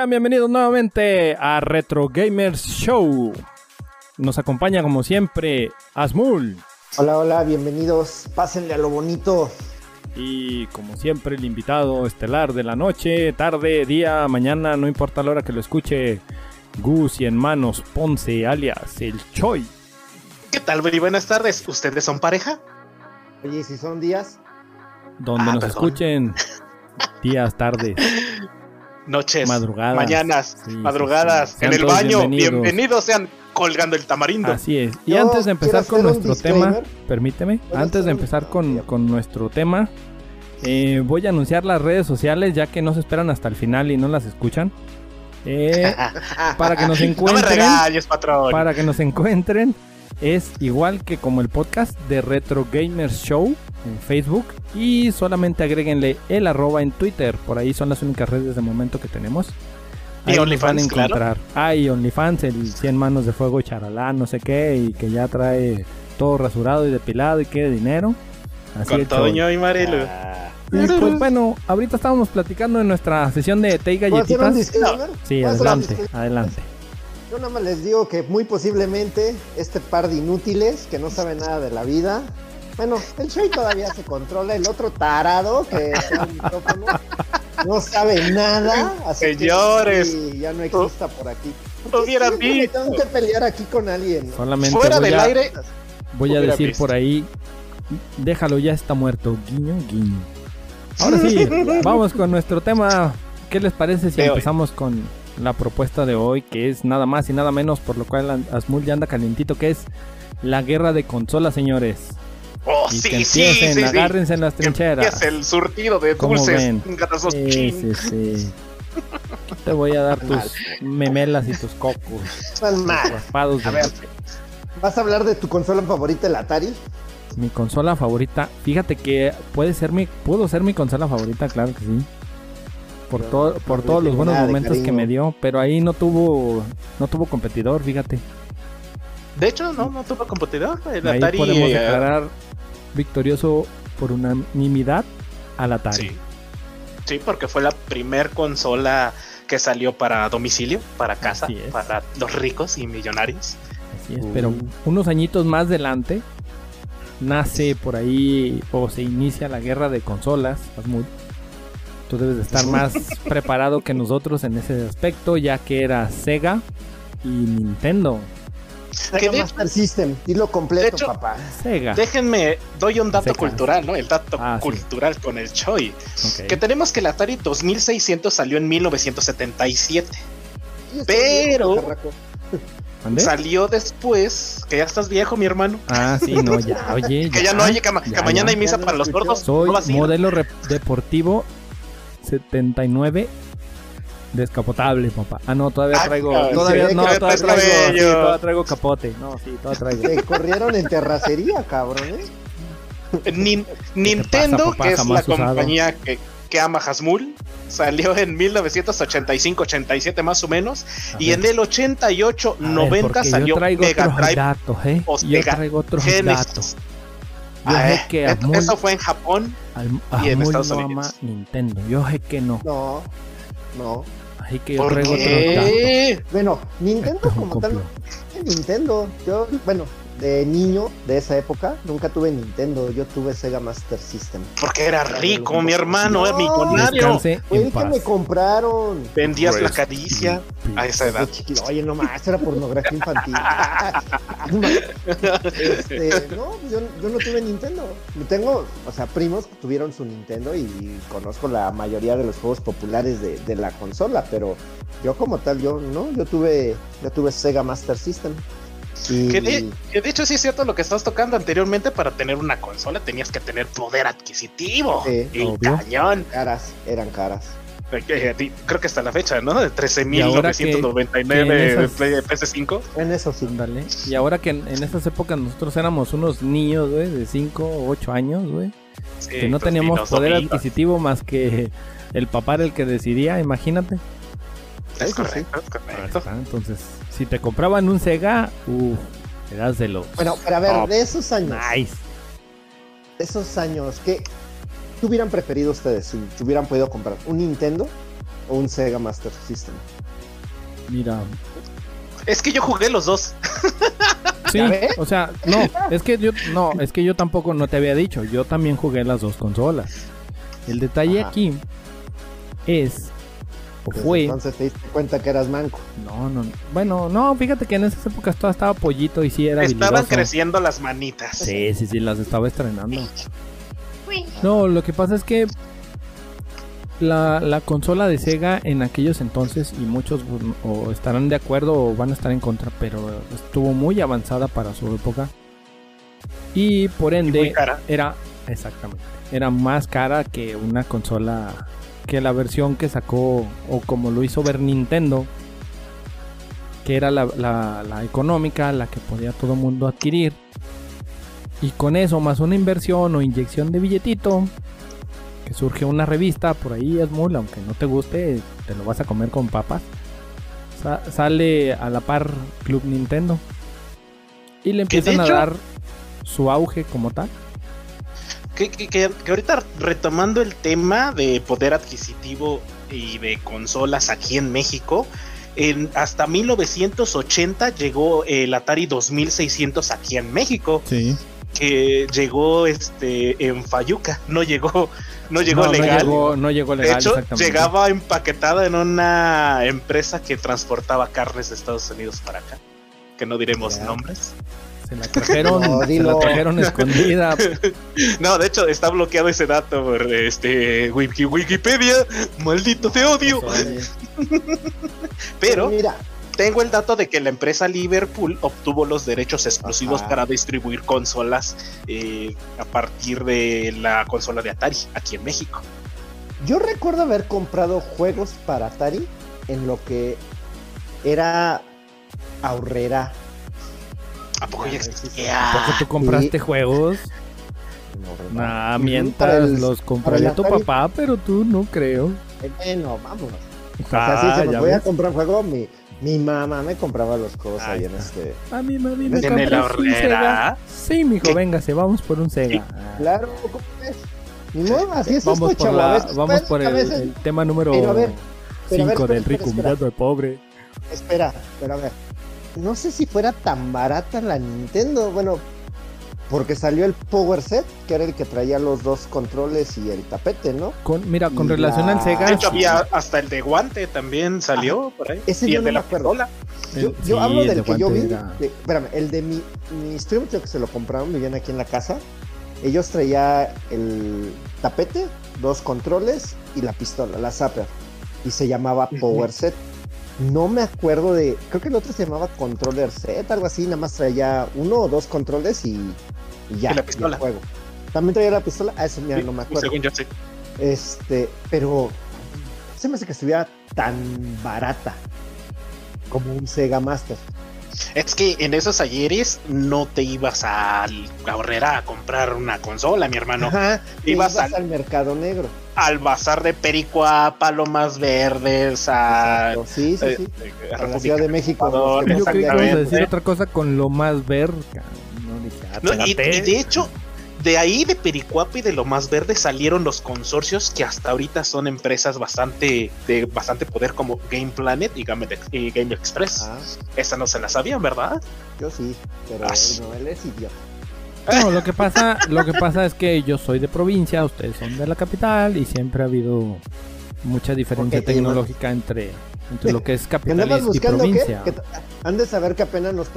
Sean bienvenidos nuevamente a Retro Gamers Show. Nos acompaña como siempre Asmul. Hola, hola, bienvenidos. Pásenle a lo bonito. Y como siempre el invitado estelar de la noche, tarde, día, mañana, no importa la hora que lo escuche, Gus y en manos Ponce alias el Choi. ¿Qué tal, Very? Buenas tardes. ¿Ustedes son pareja? Oye, si son días. Donde Ah, nos perdón. escuchen días, tardes, Noches, madrugadas. mañanas, Sí, madrugadas, sí. en el baño. bienvenidos. Bienvenidos. sean colgando el tamarindo. Así es. Y Yo antes de empezar con nuestro tema, permíteme, ¿Puedo antes de empezar con, con nuestro tema, eh, voy a anunciar las redes sociales ya que no se esperan hasta el final y no las escuchan. Eh, para que nos no me encuentren, patrón. para que nos encuentren, es igual que como el podcast de Retro Gamers Show en Facebook y solamente agréguenle el arroba en Twitter, por ahí son las únicas redes de momento que tenemos. Y Ahí nos OnlyFans, van a claro. encontrar. Ah, y OnlyFans, el 100 manos de fuego charalá, no sé qué, y que ya trae todo rasurado y depilado y quiere dinero. Así Con. Toño y Marilu. Ah, Y pues bueno, ahorita estábamos platicando en nuestra sesión de té y ¿Puedo hacer un galletitas. Sí, ¿Puedo hacer un adelante, adelante. Yo nada más les digo que muy posiblemente este par de inútiles que no saben nada de la vida. Bueno, el show todavía se controla. El otro tarado que el micrófono no sabe nada. Así Señores. ya no exista por aquí. Hubieran visto. Tengo que pelear aquí con alguien. ¿no? Solamente Fuera del a, aire. voy a decir visto. por ahí, déjalo ya está muerto, guiño, guiño. Ahora sí, vamos con nuestro tema. ¿Qué les parece si De hoy. empezamos con la propuesta de hoy, que es nada más y nada menos, por lo cual Asmul ya anda calientito, que es la guerra de consolas, señores? Oh, Y sí, sí, empiecen, sí, sí. agárrense en las trincheras. empiece el surtido de ¿Cómo dulces. Sí, sí, sí. Te voy a dar tus memelas y tus cocos. Están mal. raspados A ver, ¿vas a hablar de tu consola favorita, el Atari? mi consola favorita. Fíjate que puede ser mi, pudo ser mi consola favorita, claro que sí. Por, todo, por todos los buenos momentos que me dio, pero ahí no tuvo, no tuvo competidor, fíjate. De hecho, no, no tuvo computador. El ahí Atari. podemos eh, declarar victorioso por unanimidad al Atari. Sí. Sí, porque fue la primer consola que salió para domicilio, para casa, para los ricos y millonarios. Así es, Uh. pero unos añitos más adelante nace por ahí o se inicia la guerra de consolas, Asmud. Tú debes de estar más preparado que nosotros en ese aspecto, ya que era Sega y Nintendo. Que Sega de- Master System, dilo completo, de hecho- papá. Sega. Déjenme, doy un dato cultural, ¿no? El dato Ah, sí. cultural con el Choi. Que tenemos que el Atari 2600 salió en 1977. Sí, está Pero-. Salió después, que ya estás viejo, mi hermano. Ah, sí, no, ya, oye. Que ya no hay, que, ma- que ya, mañana ya. hay misa Ya para los gordos. Soy no modelo deportivo 79 descapotable, papá. Ah, no, todavía Ah, traigo. cabrón, todavía no, todavía traes traigo, sí, cabello. todavía traigo capote. No, sí, todavía traigo. Te corrieron en terracería, cabrón, ¿eh? Nin- Nintendo, papá? que es la usado. compañía que, que ama Hasmul, salió en 1985-87 más o menos. A Y ver, en el 88-90 a ver, porque salió Mega otros Drive datos, ¿eh? Yo traigo otros Genesis. datos. Yo Ah, sé eh, que Amul, Eso fue en Japón. Al- y en Estados no Unidos. ama Nintendo. Yo sé que no. No, no. Así que yo ¿Por traigo qué? Bueno, Nintendo como tal, Nintendo. Yo, bueno, de niño de esa época, nunca tuve Nintendo. Yo tuve Sega Master System. Porque era rico, mi hermano, No. era millonario. Fue el que me compraron. Vendías la caricia a esa edad. Chiquito. Oye, no más, era pornografía infantil. este, no, yo, yo no tuve Nintendo. Tengo, o sea, primos que tuvieron su Nintendo y conozco la mayoría de los juegos populares de, de la consola, pero yo como tal, yo no, yo tuve, yo tuve Sega Master System. Que de, que de hecho sí es cierto lo que estás tocando anteriormente, para tener una consola tenías que tener poder adquisitivo. Sí, y obvio. cañón. caras, eran caras. Eh, eh, Creo que hasta la fecha, ¿no? De Y ahora que- 13.999 que en de esas- Play- PS5. En eso sí. Ándale. Y ahora que en, en esas épocas nosotros éramos unos niños, güey, de 5 o 8 años, güey. Sí, que no pues, teníamos poder domingos. adquisitivo más que el papá era el que decidía, imagínate. Es sí. correcto, es correcto. Está, Entonces, si te compraban un Sega, uff, eras de los Bueno, pero a ver, Top. de esos años, nice. de esos años, ¿qué, qué hubieran preferido ustedes si hubieran podido comprar? ¿Un Nintendo o un Sega Master System? Mira, Es que yo jugué los dos. sí, o sea, no, es que yo no, es que yo tampoco no te había dicho, yo también jugué las dos consolas. El detalle Ajá. aquí es o fue Entonces te diste cuenta que eras manco. No, no, no. Bueno, no, fíjate que en esas épocas todo estaba pollito y sí era Estaban habilidoso. creciendo las manitas. Sí, sí, sí, las estaba estrenando. No, lo que pasa es que la, la consola de Sega en aquellos entonces, y muchos mm, o estarán de acuerdo o van a estar en contra, pero estuvo muy avanzada para su época. Y por Y ende muy cara. era, exactamente, era más cara que una consola, que la versión que sacó, o como lo hizo ver Nintendo, que era la, la- la económica, la que podía todo mundo adquirir. Y con eso, más una inversión o inyección de billetito, que surge una revista por ahí, Asmul, aunque no te guste, te lo vas a comer con papas. Sa- sale a la par Club Nintendo. Y le empiezan a dar su auge como tal. Que, que- que- que ahorita retomando el tema de poder adquisitivo y de consolas aquí en México, en, hasta 1980 llegó el Atari 2600 aquí en México, Sí. que llegó este en Fayuca, no llegó, no llegó legal. No llegó, no llegó de legal, hecho, llegaba empaquetada en una empresa que transportaba carnes de Estados Unidos para acá, que no diremos nombres. Se la trajeron, No, se la trajeron escondida. No, de hecho está bloqueado ese dato por este Wiki- Wikipedia. Maldito te odio. Pero mira, tengo el dato de que la empresa Liverpool obtuvo los derechos exclusivos Ajá. para distribuir consolas eh, a partir de la consola de Atari aquí en México. yo recuerdo haber comprado juegos para Atari en lo que era ahorrera. ¿A poco ya Ya, existía? ¿Por qué tú compraste Sí. juegos? Ahorrera. Nah, mientras el- los compraría el tu papá, pero tú no creo. Eh, Bueno, vámonos. O Ah, sea, sí, si ya me voy a comprar juego, mi, mi mamá me compraba los juegos Ahí ahí en este. A mí, mami, me ¿En el compras un Sega. Sí, mijo, ¿Qué? véngase, vamos por un Sega. Ah, Claro, ¿cómo ves? Ni modo, así es vamos esto, por, la, veces vamos por el, veces- el tema número Pero a ver, 5 pero a ver, espera, del espera, rico espera. mirando al pobre. Espera, pero a ver. No sé si fuera tan barata la Nintendo. Bueno, porque salió el Power Set, que era el que traía los dos controles y el tapete, ¿no? Con, mira, con Y relación la- al Sega. De hecho, había hasta el de guante también salió por ahí. Ese y yo el no de la pistola. Yo, yo sí, hablo el del de que yo vi. era- de- espérame, el de mi, mis primos que se lo compraron, vivían aquí en la casa. Ellos traía el tapete, dos controles y la pistola, la Zapper. Y se llamaba Power Set. No me acuerdo de. Creo que el otro se llamaba Controller Set, algo así. Nada más traía uno o dos controles y, y ya. Y la pistola. el juego. También traía la pistola. Ah, eso mira, Sí, no me acuerdo. Según yo sí. Este, pero se me hace que estuviera tan barata como un Sega Master. Es que en esos ayeres no te ibas a la horrera a comprar una consola, mi hermano. Ajá, ibas ibas al- al mercado negro. Al bazar de Pericuá, Palomas Verdes, a, Sí, sí, eh, sí. eh, A la República Ciudad de México. Ecuador, Yo creí que a decir otra cosa con lo más ver. No, No, y, y de hecho, de ahí de Pericuapa y de lo más verde salieron los consorcios que hasta ahorita son empresas bastante de bastante poder como Game Planet y Game, y Game Express. Ah, Esa no se la sabían, ¿verdad? yo sí, pero él no, él es idiota. No, lo que pasa, lo que pasa es que yo soy de provincia, ustedes son de la capital y siempre ha habido mucha diferencia tecnológica entre, entre lo que es ¿Qué capital y, qué? provincia. Que t- Han de saber que apenas nos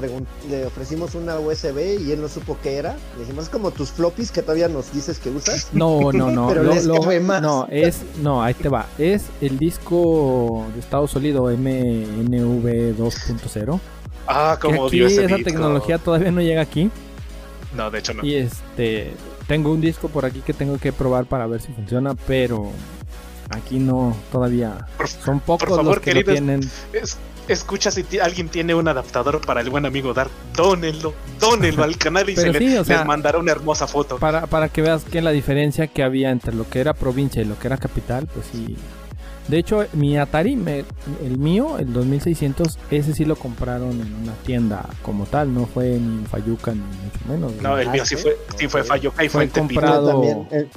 le ofrecimos una USB y él no supo qué era. Le dijimos, es como tus floppies que todavía nos dices que usas. No, no, no. Pero lo- les lo- más. No, es, no, ahí te va. Es el disco de estado sólido MNV 2.0. Ah, como aquí dio ese esa tecnología todavía no llega aquí. No, de hecho no. Y este, tengo un disco por aquí que tengo que probar para ver si funciona, pero aquí no, todavía. Por, Son pocos favor, los que lo queridos. tienen. es- escucha si alguien tiene un adaptador para el buen amigo Dark, dónenlo, dónenlo al canal y se Pero le- sí, sea- les mandará una hermosa foto. Para, para que veas que la diferencia que había entre lo que era provincia y lo que era capital, pues sí. De hecho, mi Atari, me- el mío, el 2600, ese sí lo compraron en una tienda como tal, no fue ni en Fayuca ni mucho menos. No, el Ah, mío sí ¿sí? fue, sí fue. Fayuca y fue Fue en Tepito. comprado. También, el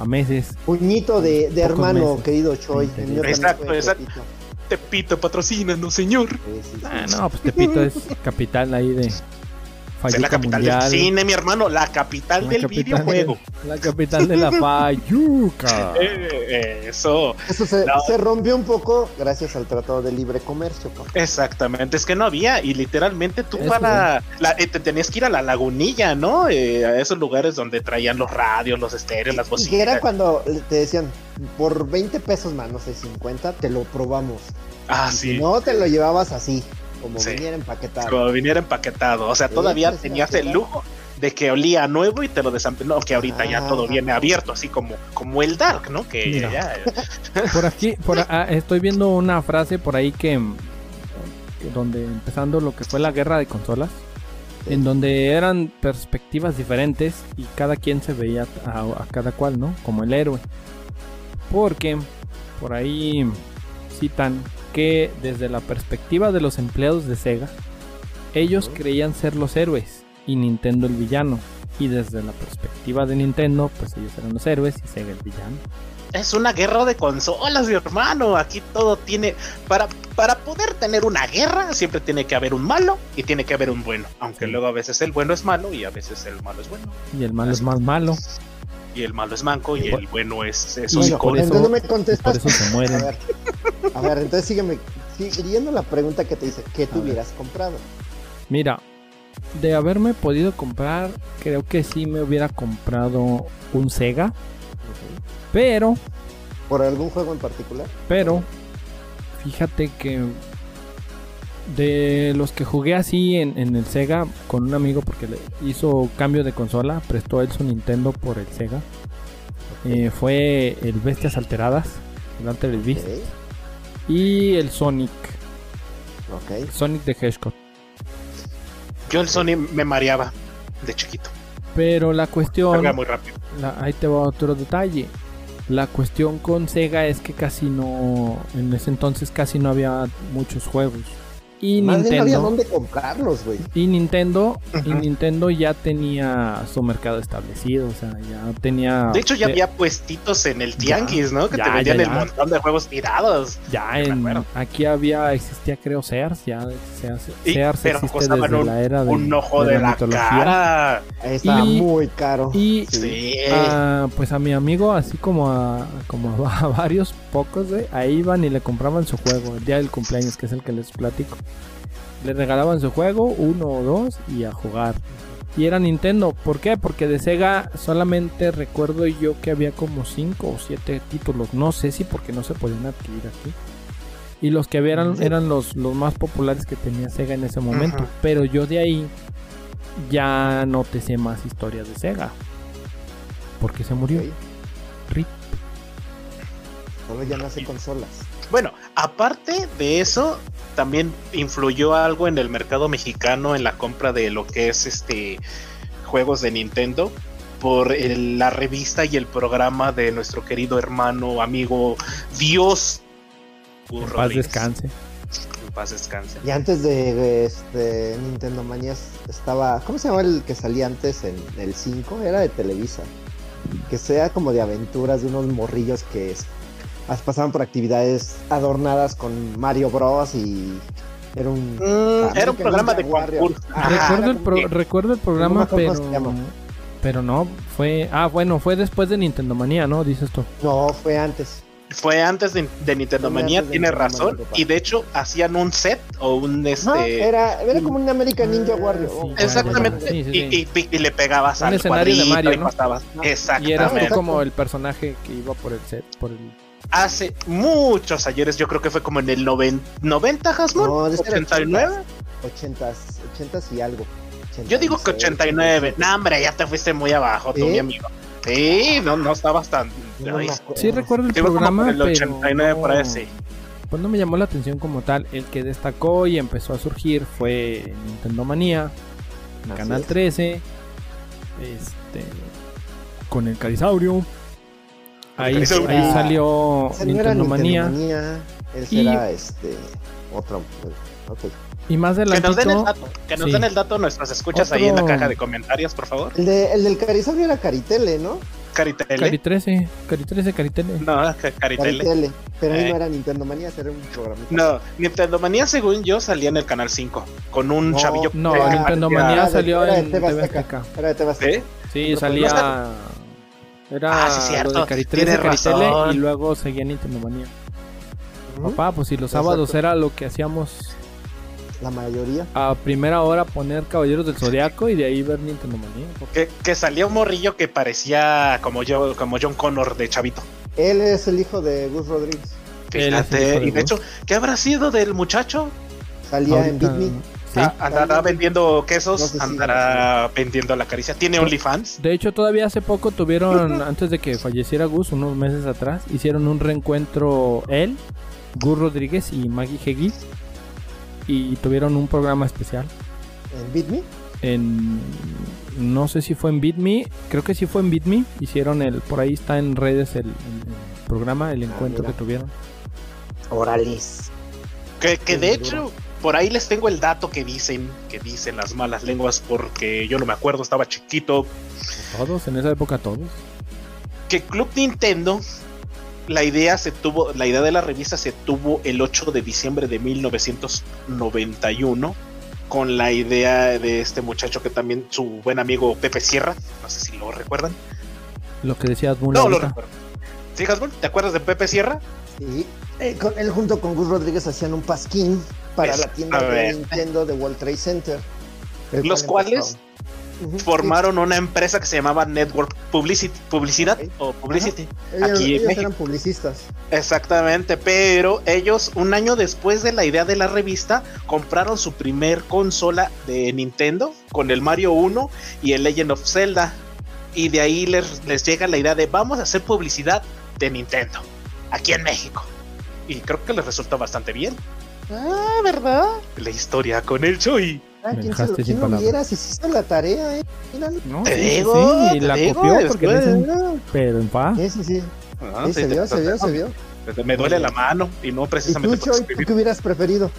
A meses. puñito de, hermano, meses. querido Choi. Exacto, exacto. Tepito. Tepito, patrocínanos, señor. Sí, sí, sí. Ah, no, pues Tepito es capital ahí de Es la capital Mundial. del cine, mi hermano, la capital La del capital videojuego. de- la capital de la Fayuca. Eh, eso, Eso se, No. se rompió un poco gracias al Tratado de Libre Comercio. papá. exactamente, es que no había y literalmente tú Eso para, la- eh, te tenías que ir a la lagunilla, ¿no? Eh, a esos lugares donde traían los radios, los estéreos, las Y bocinas. que era cuando te decían, por 20 pesos más, no sé, 50, te lo probamos. Ah, Y sí. Si no, te lo llevabas así, como Sí. viniera empaquetado. Como viniera empaquetado. O sea, todavía tenías el lujo de que olía nuevo y te lo desampenó. Que ahorita ya Ah. todo viene abierto, así como, como el Dark, ¿no? Que Mira. ya. Por aquí, por a- ah, estoy viendo una frase por ahí que, que donde empezando lo que fue la guerra de consolas, en donde eran perspectivas diferentes y cada quien se veía a, a cada cual, ¿no? Como el héroe. Porque por ahí citan que desde la perspectiva de los empleados de Sega, ellos creían ser los héroes y Nintendo el villano. Y desde la perspectiva de Nintendo, pues ellos eran los héroes y Sega el villano. Es una guerra de consolas, mi hermano. Aquí todo tiene. Para, para poder tener una guerra, siempre tiene que haber un malo y tiene que haber un bueno. Aunque Sí. luego a veces el bueno es malo y a veces el malo es bueno. Y el malo es más malo. Y el malo es manco y Por- el bueno es, es Bueno, por eso- entonces no me Por contestas. eso se A mueren. ver, a ver, entonces sígueme, siguiendo la pregunta que te dice, ¿qué te hubieras comprado? Mira, de haberme podido comprar, creo que sí me hubiera comprado un Sega. Pero, ¿Por algún juego en particular? pero, fíjate que de los que jugué así en, en el Sega con un amigo porque le hizo cambio de consola, prestó él su Nintendo por el Sega. eh, fue el Bestias Alteradas, el Altered Beast, y el Sonic. Sonic the Hedgehog. Yo el Sony me mareaba de chiquito. Pero la cuestión, Carga muy rápido. la- ahí te va otro detalle. La cuestión con Sega es que casi no, en ese entonces casi no había muchos juegos. Y Más bien no había Nintendo, dónde comprarlos, güey. y Nintendo, y. Nintendo ya tenía su mercado establecido, o sea, ya tenía. De hecho, ya había puestitos en el Ya, tianguis, ¿no? Que ya, te vendían ya, el montón de juegos tirados. ya en, aquí había, existía creo Sears, ya Sears, Y- Sears pero existe desde un- la era de, Un ojo de, la, mitología. cara. Estaba Y- muy caro. Y Sí. Pues a mi amigo, así como a, como a varios pocos, güey, ahí iban y le compraban su juego el día del cumpleaños, que es el que les platico. Le regalaban su juego, uno o dos, y a jugar. Y era Nintendo. ¿Por qué? Porque de Sega solamente recuerdo yo que había como 5 o 7 títulos. No sé si porque no se podían adquirir aquí. Y los que había eran, los, los más populares que tenía Sega en ese momento. Pero yo de ahí ya no te sé más historias de Sega. Porque se murió. Rip. Solo ya no hace consolas. Bueno, aparte de eso, también influyó algo en el mercado mexicano en la compra de lo que es este juegos de Nintendo por el- la revista y el programa de nuestro querido hermano, amigo, Dios. En paz descanse. En paz descanse. Y antes de este, Nintendo Manías estaba, ¿cómo se llama el que salía antes en el 5? Era de Televisa. Que sea como de aventuras de unos morrillos que pasaban por actividades adornadas con Mario Bros. y era un... Mm, era un programa de concurso. Recuerdo, el pro- recuerdo programa, pero. Pero no, fue. Ah, bueno, fue después de Nintendo Manía, ¿no? Dices tú. No, fue antes. Fue antes de, de Nintendo Fue Manía, antes de tiene Nintendo razón. Manía, y de hecho hacían un set o un este. No, era, era como un American Ninja Ah, Warrior. sí, Oh, Exactamente. Sí, sí, y, sí. y- y le pegabas Un al escenario de Mario, y ¿no? pasabas. No. Y eras tú Exactamente. Como el personaje que iba por el set. Por el... Hace muchos ayeres, yo creo que fue como en el noven- 90, Hasmon. No, de ser 89. 80s, 80s y algo. Yo digo que 89. No, hombre, ya te fuiste muy abajo, tú, ¿Sí? mi amigo. Sí, no, no estabas tan. No. Sí, recuerdo el como programa, el pero. 89 por ahí, no- sí. pues no me llamó la atención como tal. El que destacó y empezó a surgir fue Nintendo Manía, Canal es. 13, este, con el Carisaurio. Ahí, ahí salió Ese no era Nintendo Manía. Él Y- será este. Otro. Ok. Y más Que nos den el dato, que nos Sí. den el dato nuestras escuchas ahí en la Otro- caja de comentarios, por favor. El, de, el del Carisaurio era Caritele, ¿no? Caritele. Cari 13, Cari 13, Caritele. No, ca- Caritele. Caritele. Pero ahí Eh. no era Nintendo Manía, era un programita. No, Nintendo Manía, según yo, salía en el canal 5 con un No, chavillo. No, Nintendo Manía de- salió era de en TV TV Azteca. Era de TV Azteca. ¿Sí? Sí, Pero salía. Era Ah, sí, cierto. lo de Cari 13, Tienes Caritele razón. y luego seguía Nintendo Manía. Papá, pues si los Exacto. sábados era lo que hacíamos La mayoría. a primera hora poner Caballeros del Zodiaco y de ahí ver Nintendo Manía. Que, que salía un morrillo que parecía como yo, como John Connor de Chavito. Él es el hijo de Gus Rodríguez. Fíjate, de y de Gus. hecho, ¿qué habrá sido del muchacho? Salía en Beat Me. Sí. Andará vendiendo quesos, No sé si- andará vendiendo la caricia. Tiene OnlyFans. De hecho, todavía hace poco tuvieron, antes de que falleciera Gus, unos meses atrás, hicieron un reencuentro él, Gus Rodríguez y Maggie Hegis. Y tuvieron un programa especial En Beat Me. en... No sé si fue en BitMe, creo que sí fue en BitMe. Hicieron el... Por ahí está en redes el, el- el programa, el encuentro que tuvieron. Orales. Que, que de duro. Por ahí les tengo el dato que dicen, que dicen las malas lenguas, porque yo no me acuerdo, estaba chiquito, Todos, en esa época todos. que Club Nintendo, la idea se tuvo, la idea de la revista se tuvo el 8 de diciembre de 1991, con la idea de este muchacho que también, su buen amigo Pepe Sierra, no sé si lo recuerdan. Lo que decía No, lo recuerdo. ¿Sí, Hasbro? ¿Te acuerdas de Pepe Sierra? Sí. Eh, con- él junto con Gus Rodríguez hacían un pasquín para la tienda de. Nintendo de World Trade Center. Los cual cuales Formaron una empresa que se llamaba Network Publicity, Publicidad o Publicity. Ellos, aquí en ellos eran publicistas. Exactamente, pero ellos un año después de la idea de la revista compraron su primer consola de Nintendo con el Mario 1 y el Legend of Zelda. Y de ahí les, les llega la idea de vamos a hacer publicidad de Nintendo aquí en México. Y creo que les resultó bastante bien. Ah, ¿verdad? La historia con el Choi. Ah, Me ¿quién, se lo, quién lo viera? Si la tarea, eh. Míralo. No, Te digo, sí, y te la digo, copió porque le dicen, pero en paz. Sí, sí, sí. Ah, Sí, sí, se vio, se vio, se vio. Me duele la mano y no ¿Y precisamente tú, Choy, tú qué hubieras preferido?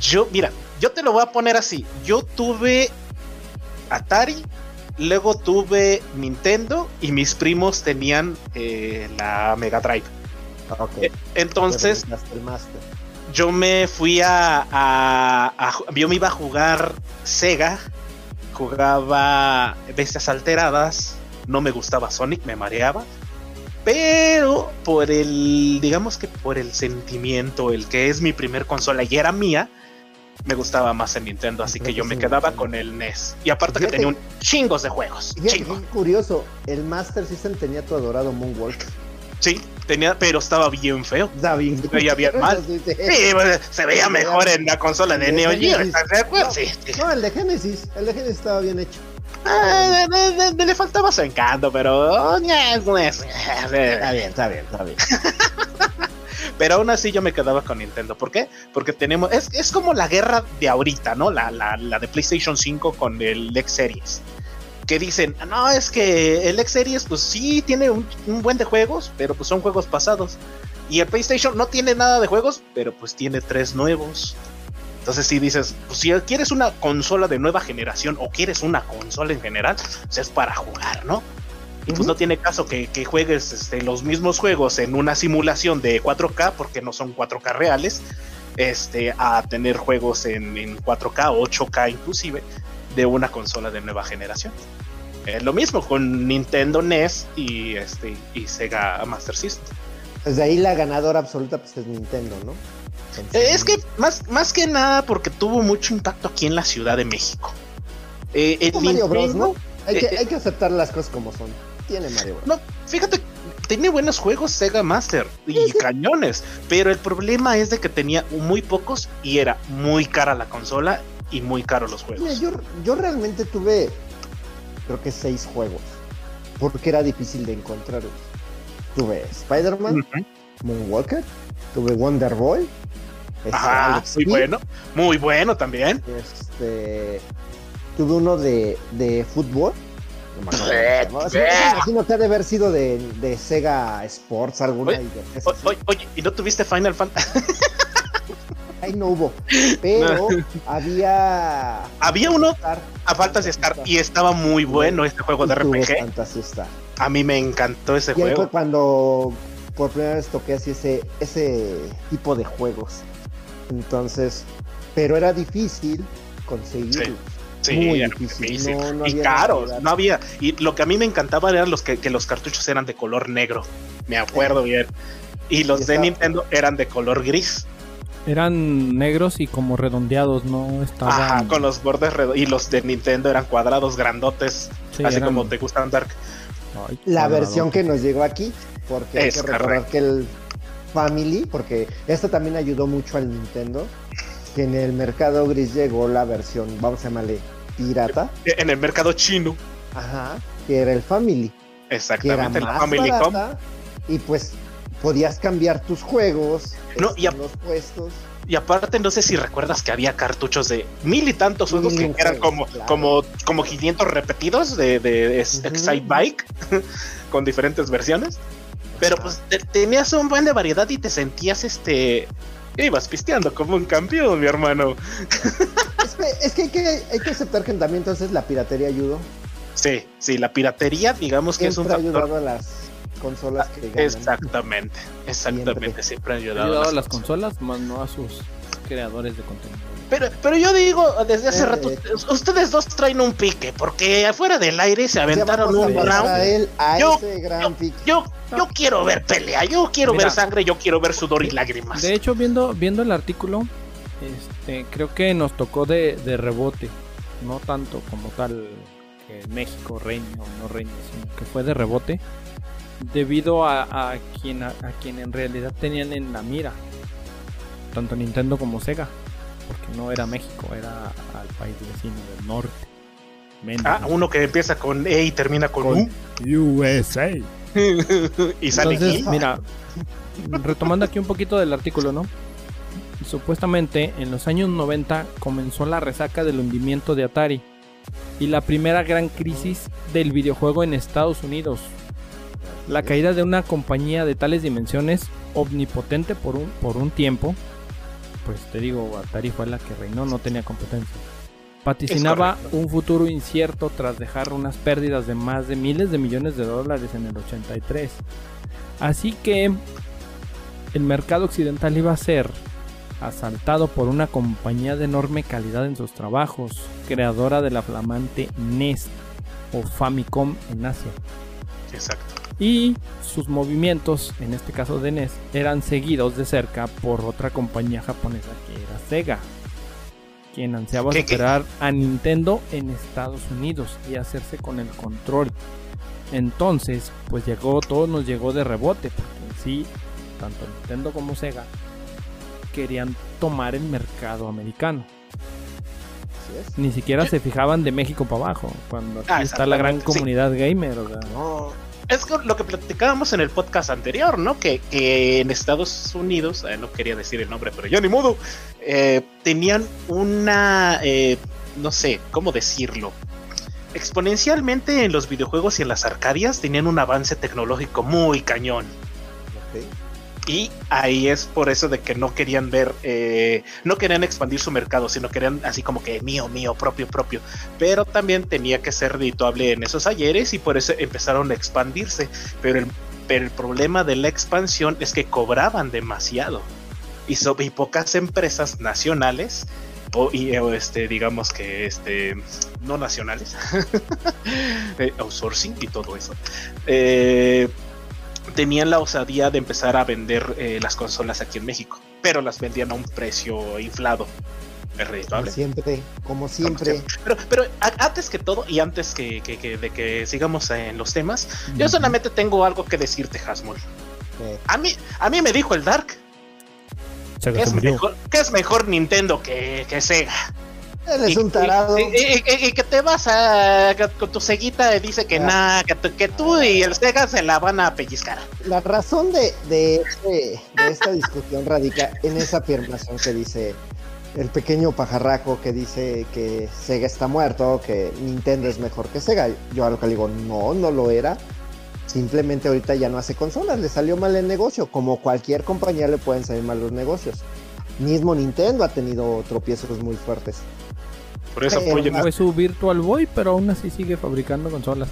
Yo, mira, yo te lo voy a poner así. Yo tuve Atari, luego tuve Nintendo y mis primos tenían eh, la Mega Drive. Ok. Eh, Entonces el Master. yo me fui a, a- a ju- Yo me iba a jugar Sega, jugaba Bestias Alteradas, no me gustaba Sonic, me mareaba. Pero por el, digamos que por el sentimiento, el que es mi primer consola y era mía, me gustaba más el Nintendo, así que yo me quedaba con el NES. Y aparte que tenía un chingos de juegos, chingo. curioso, el Master System tenía tu adorado Moonwalk. Sí, tenía, pero estaba bien feo. Está bien. Se veía bien mal. Sí, sí. Sí, pues, se veía mejor en la consola de Neo Geo, Genesis. ¿estás de acuerdo? No. Sí. No, el de Genesis. El de Genesis estaba bien hecho. Ah, de- de- de- le faltaba su encanto, pero oh, ñe, Está bien, está bien, está bien. pero aún así yo me quedaba con Nintendo. ¿Por qué? Porque tenemos es, es como la guerra de ahorita, ¿no? La, la, la de PlayStation 5 con el X Series. Que dicen, no, es que el X Series pues sí tiene un, un buen de juegos, pero pues son juegos pasados. Y el PlayStation no tiene nada de juegos, pero pues tiene tres nuevos. Entonces si dices, pues si quieres una consola de nueva generación o quieres una consola en general, pues es para jugar, ¿no? Y pues no tiene caso que, que juegues este, los mismos juegos en una simulación de 4K, porque no son 4K reales, este, a tener juegos en, en 4K o 8K inclusive, de una consola de nueva generación. Es lo mismo con Nintendo NES y, este, y Sega Master System. Desde ahí la ganadora absoluta pues es Nintendo, ¿no? Entonces, Eh, Es que más, más que nada porque tuvo mucho impacto aquí en la Ciudad de México. Eh, el Como Mario Bros, Nintendo- ¿no? Hay que, eh, hay que aceptar las cosas como son. Tiene Mario Bros. No, fíjate, tiene buenos juegos Sega Master y Sí, sí. cañones, pero el problema es de que tenía muy pocos y era muy cara la consola y muy caro los Mira, juegos. yo, yo realmente tuve, creo que seis juegos. Porque era difícil de encontrarlos. Tuve Spider-Man. Moonwalker, tuve Wonder Boy. Ajá, Alex muy bueno. Muy bueno también. Este, tuve uno de, de fútbol. No me acuerdo cómo se llama. Sí, me imagino que ha de haber sido de, de Sega Sports alguna. Oye, y de Oye, oye, ¿y no tuviste Final Fantasy? Ahí no hubo. Pero había. Había uno Star, a Fantasy Star y estaba muy bueno este juego de RPG. Fantasy Star. A mí me encantó ese Y ahí fue juego. cuando por primera vez toqué así ese, ese tipo de juegos. Entonces, pero era difícil conseguirlo. Sí, muy era difícil, difícil. no- no y caros, no había. Y lo que a mí me encantaba eran los que, que los cartuchos eran de color negro. Me acuerdo bien. Y los Y de Nintendo eran de color gris. Eran negros y como redondeados, no estaban. Ajá, con los bordes redondos. Y los de Nintendo eran cuadrados grandotes. Sí, así eran- como te gustan Dark. Ay, La cuadrado. versión que nos llegó aquí, porque hay Es que recordar correcto. que el Family, porque esto también ayudó mucho al Nintendo, que en el mercado gris llegó la versión, vamos a llamarle pirata, En el mercado chino. ajá, que era el Family, que era Exactamente, más Family.com. barata, y pues podías cambiar tus juegos No, este, y a- en los puestos. Y aparte, no sé si recuerdas que había cartuchos de mil y tantos juegos que eran como, claro. como, como 500 repetidos de, de. Excite Bike con diferentes versiones. Pero pues te- tenías un buen de variedad y te sentías este. Ibas pisteando como un campeón, mi hermano. Es que, es que hay, que hay que aceptar que también entonces la piratería ayudó. Sí, sí, la piratería, digamos que es un factor. ayudado a las consolas que ganan. Exactamente, exactamente, siempre ha Ha ayudado. ayudado a a las consolas. consolas, más no a sus creadores de contenido. Pero, pero yo digo, desde hace Eh, rato, ustedes dos traen un pique, porque afuera del aire se aventaron un round. a él a Yo- ese gran pick. Yo, yo quiero ver pelea, yo quiero Mira. ver sangre, yo quiero ver sudor y lágrimas. De hecho, viendo, viendo el artículo, este, creo que nos tocó de, de rebote. No tanto como tal que México reine o no reine, sino que fue de rebote. Debido a, a quien, a, a quien en realidad tenían en la mira. Tanto Nintendo como Sega. Porque no era México, era al país vecino del norte. Ah, uno que empieza con E y termina con, Con USA. U. y sale Entonces, aquí. mira, retomando aquí un poquito del artículo, ¿no? Supuestamente en los años 90 comenzó la resaca del hundimiento de Atari y la primera gran crisis del videojuego en Estados Unidos. La caída de una compañía de tales dimensiones, omnipotente por un, por un tiempo, pues te digo, Atari fue la que reinó, no tenía competencia. Vaticinaba correcto. un futuro incierto tras dejar unas pérdidas de más de miles de millones de dólares en el 83. Así que el mercado occidental iba a ser asaltado por una compañía de enorme calidad en sus trabajos, creadora de la flamante NES o Famicom en Asia. Exacto. Y sus movimientos, en este caso de NES, eran seguidos de cerca por otra compañía japonesa que era Sega, quien ansiaba ¿Qué- qué? superar a Nintendo en Estados Unidos y hacerse con el control. Entonces, pues llegó, todo nos llegó de rebote, porque en sí, tanto Nintendo como Sega querían tomar el mercado americano. Ni siquiera se fijaban de México para abajo, cuando aquí Ah, está la gran sí. comunidad gamer. o sea, No, Es lo que platicábamos en el podcast anterior, ¿no? Que, que en Estados Unidos, eh, no quería decir el nombre, pero ya ni modo, eh, tenían una, eh, no sé, ¿cómo decirlo? Exponencialmente en los videojuegos y en las arcadias tenían un avance tecnológico muy cañón. Y ahí es por eso de que no querían ver, eh, no querían expandir su mercado, sino querían así como que mío, mío, propio, propio. Pero también tenía que ser redituable en esos ayeres y por eso empezaron a expandirse. Pero el, pero el problema de la expansión es que cobraban demasiado. Y, so- y pocas empresas nacionales, y, este, digamos que este, no nacionales, eh, outsourcing y todo eso. Eh, tenían la osadía de empezar a vender eh, las consolas aquí en México, pero las vendían a un precio inflado. Es Como redituable. siempre, como siempre. Pero, pero antes que todo y antes que, que- que- de que sigamos en los temas, yo solamente tengo algo que decirte, Hasmul. A mí, a mí me dijo el Dark que es mejor, que es mejor Nintendo que, que Sega. Eres Y- un tarado. Y, y- y- y que te vas a, con tu ceguita y dice que Ah. nada, que, tú- que tú y el Sega se la van a pellizcar. La razón de, de, este- de esta discusión radica en esa afirmación que dice el pequeño pajarraco que dice que Sega está muerto, que Nintendo es mejor que Sega. Yo a lo que le digo, no, no lo era. Simplemente ahorita ya no hace consolas, le salió mal el negocio. Como cualquier compañía le pueden salir mal los negocios. Mismo Nintendo ha tenido tropiezos muy fuertes. Por eso Fue su Virtual Boy, pero aún así sigue fabricando consolas.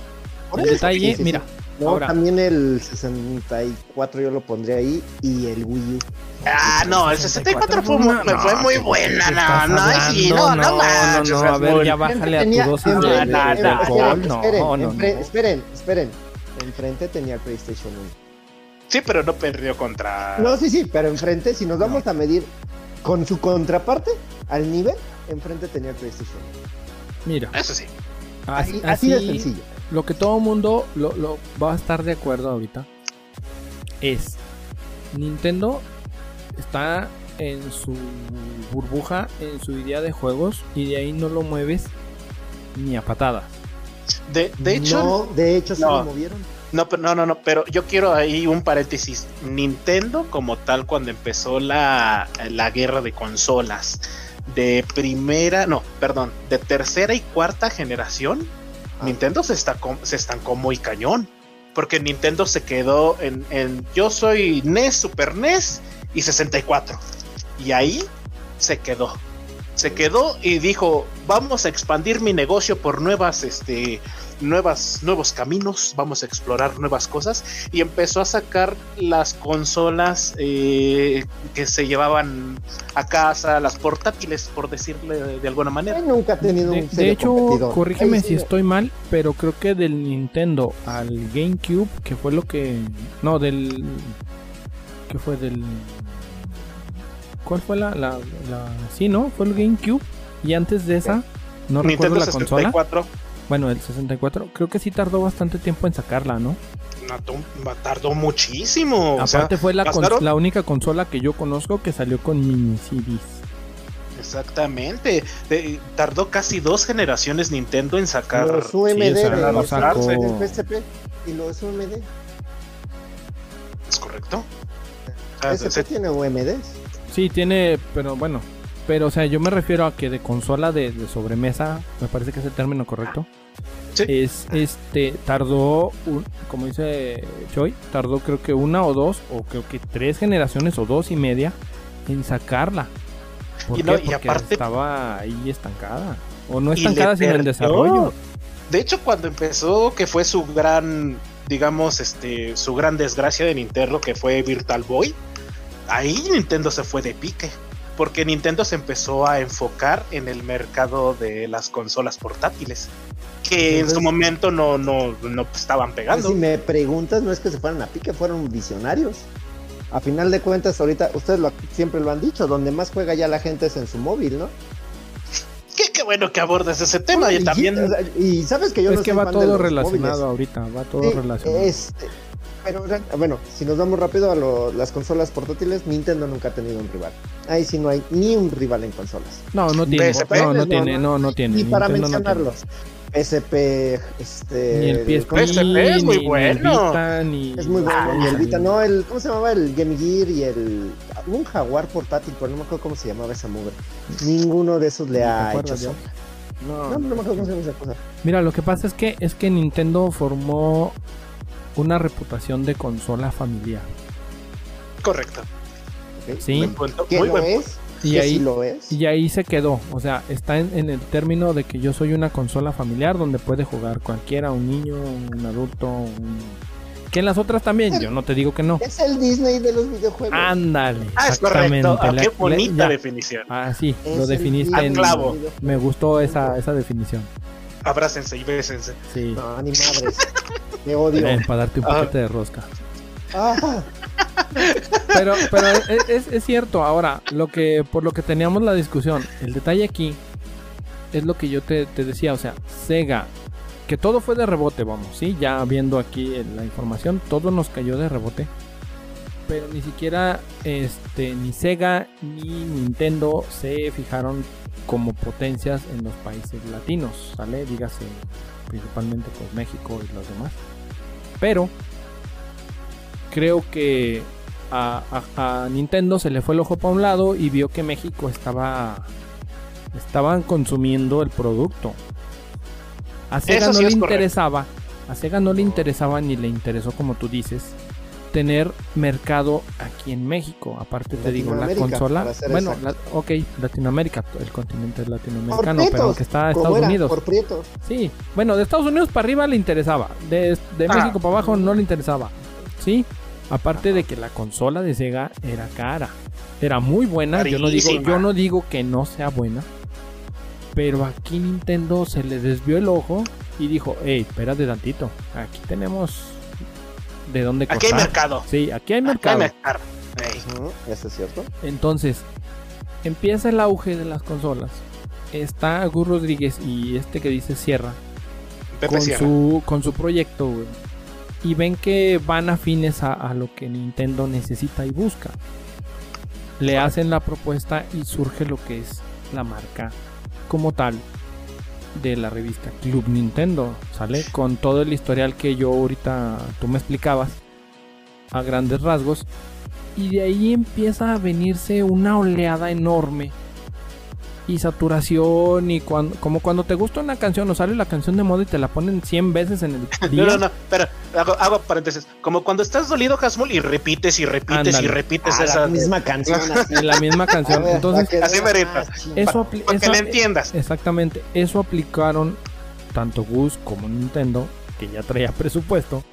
Por El eso, detalle, sí, sí, sí. mira, No, ahora. también el 64 yo lo pondría ahí y el Wii U. Ah, no, el 64 fue, muy- No, fue muy ¿qué buena, no, no, sí, no, hablando? no, manches, no, a ver, ya bájale a tu dosis de, alcohol. esperen, No, esperen, no, no. esperen, esperen. Enfrente tenía el PlayStation 1. Sí, pero no perdió contra. No, sí, sí, pero enfrente, si nos vamos a medir con su contraparte, al nivel, enfrente tenía el PlayStation 1. Mira, Eso sí. así, Así, así de sencillo. lo que todo mundo lo, lo va a estar de acuerdo ahorita es Nintendo está en su burbuja, en su idea de juegos y de ahí no lo mueves ni a patadas. De, de hecho, No, de hecho, sí no. lo movieron. No, no, no, no, pero yo quiero ahí un paréntesis. Nintendo, como tal, cuando empezó la, la guerra de consolas de primera, no, perdón, de tercera y cuarta generación, Ah. Nintendo se, está, se estancó muy cañón. Porque Nintendo se quedó en, en yo soy NES, Super NES y 64. Y ahí se quedó. Se quedó y dijo, vamos a expandir mi negocio por nuevas, este, nuevas, nuevos caminos, vamos a explorar nuevas cosas. Y empezó a sacar las consolas eh, que se llevaban a casa, las portátiles, por decirle de, de alguna manera. Él nunca ha tenido De, un de hecho, competidor. corrígeme si estoy mal, pero creo que del Nintendo al GameCube, que fue lo que... No, del... ¿Qué fue? Del... ¿Cuál fue la, la, la- Sí, ¿no? Fue el GameCube. Y antes de esa, no recuerdo Nintendo la consola. 64 Bueno, el 64. Creo que sí tardó bastante tiempo en sacarla, ¿no? tardó muchísimo. o sea, Aparte fue la, gastaron- la única consola que yo conozco que salió con mini CDs. Exactamente. Tardó casi dos generaciones Nintendo en sacar. Los UMD Sí, o sea, de lo los sacó- del PSP y los UMD. ¿Es correcto? PSP se- tiene UMDs. Sí, tiene, pero bueno. Pero, o sea, yo me refiero a que de consola de, de sobremesa, me parece que es el término correcto. Sí. Es, este, tardó, un- como dice Choi, tardó creo que una o dos, o creo que tres generaciones o dos y media en sacarla. ¿Por Y qué? no, y Porque aparte- estaba ahí estancada. O no estancada, sino en desarrollo. De hecho, cuando empezó, que fue su gran, digamos, este, su gran desgracia de Nintendo, que fue Virtual Boy, ahí Nintendo se fue de pique. Porque Nintendo se empezó a enfocar en el mercado de las consolas portátiles. Que en su momento no, no, no estaban pegando. Si me preguntas, no es que se fueran a pique, fueron visionarios. A final de cuentas, ahorita, ustedes lo- siempre lo han dicho, donde más juega ya la gente es en su móvil, ¿no? Qué, qué bueno que abordes ese tema. Y Y- también. Y, sabes que yo es no que soy va fan todo relacionado móviles. ahorita, va todo relacionado. este, pero bueno, si nos vamos rápido a lo- las consolas portátiles, Nintendo nunca ha tenido un rival. Ahí sí no hay ni un rival en consolas. No, no tiene, PSP, no, no no, tiene, no, no, no tiene. Ni para Nintendo no tiene. mencionarlos. PSP, este. Ni el PSP, ¿cómo se- PSP es muy ni- ni el bueno. Vita, ni- Es muy bueno. Ah, y el Vita, no, el, ¿cómo se llamaba? El Game Gear y el. Un Jaguar portátil, pero no me acuerdo cómo se llamaba esa mugre. Ninguno de esos le ¿Te ha hecho sombra. No, No, no me acuerdo cómo se llama esa cosa. Mira, lo que pasa es que es que Nintendo formó una reputación de consola familiar. Correcto. Sí. Muy lo buen es. Y ahí, sí lo es. y ahí se quedó. O sea, está en, en el término de que yo soy una consola familiar donde puede jugar cualquiera, un niño, un adulto, un... que en las otras también. Yo no te digo que no. Es el Disney de los videojuegos. Ándale. Ah, es exactamente. correcto. Ah, qué bonita definición. Ah, sí, Es lo definiste en... clavo. Me gustó esa, esa definición. Abrácense y bésense. Sí. No, ni madres. Me odio. Para darte un Ah. paquete de rosca. Ah, Pero, pero es, es- es cierto, ahora, lo que, por lo que teníamos la discusión, el detalle aquí es lo que yo te, te decía, o sea, Sega, que todo fue de rebote, vamos, sí, ya viendo aquí la información, todo nos cayó de rebote. pero ni siquiera este ni Sega ni Nintendo se fijaron como potencias en los países latinos, ¿sale? Dígase principalmente pues México y los demás. Pero creo que a, a- a Nintendo se le fue el ojo para un lado y vio que México estaba estaban consumiendo el producto. A Sega Eso no sí le interesaba, a Sega no le interesaba ni le interesó como tú dices tener mercado aquí en México. Aparte te digo, la consola, bueno, la- ok, Latinoamérica, el continente es Por latinoamericano, pero prietos, aunque está Estados era, Unidos. por prietos. Sí, bueno, de Estados Unidos para arriba le interesaba, de, de Ah. México para abajo no le interesaba. Sí, aparte de que la consola de Sega era cara, era muy buena. Yo no digo, yo no digo que no sea buena, pero aquí Nintendo se le desvió el ojo y dijo, hey, espérate tantito, aquí tenemos de dónde Aquí hay mercado. Sí, aquí hay mercado. hay mercado. Ey. Ujú, Eso es cierto. Entonces, empieza el auge de las consolas. Está Gus Rodríguez y este que dice Sierra Pepe con Sierra. su, con su proyecto, güey. Y ven que van afines a, a lo que Nintendo necesita y busca. Le hacen la propuesta y surge lo que es la marca como tal de la revista Club Nintendo, ¿sale? Con todo el historial que yo ahorita tú me explicabas a grandes rasgos. Y de ahí empieza a venirse una oleada enorme y saturación y cuando, como cuando te gusta una canción o sale la canción de moda y te la ponen 100 veces en el día. No, no, no, pero hago, hago paréntesis. Como cuando estás dolido, Hasmul, y repites y repites y repites Ah, esa. la misma canción así. La misma canción. ver, Entonces, para que así merita. eso, Para que le entiendas. Exactamente, eso aplicaron tanto Gus como Nintendo, que ya traía presupuesto,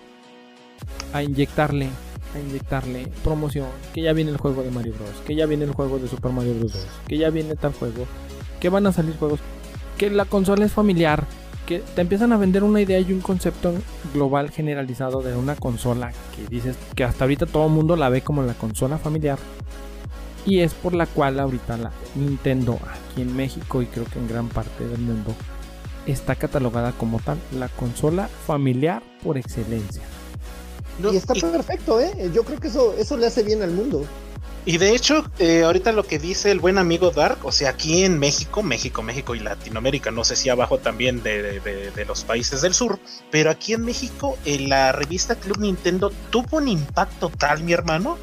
a inyectarle, a inyectarle promoción, que ya viene el juego de Mario Bros, que ya viene el juego de Super Mario Bros 2, que ya viene tal juego, que van a salir juegos, que la consola es familiar, que te empiezan a vender una idea y un concepto global generalizado de una consola que dices que hasta ahorita todo el mundo la ve como la consola familiar. Y es por la cual ahorita la Nintendo aquí en México y creo que en gran parte del mundo está catalogada como tal la consola familiar por excelencia. No, Y está y- perfecto, ¿eh? Yo creo que eso, eso le hace bien al mundo. Y de hecho, eh, ahorita lo que dice el buen amigo Dark, o sea, aquí en México, México, México y Latinoamérica, no sé si abajo también de, de- de- de los países del sur, pero aquí en México, en la revista Club Nintendo tuvo un impacto tal, mi hermano,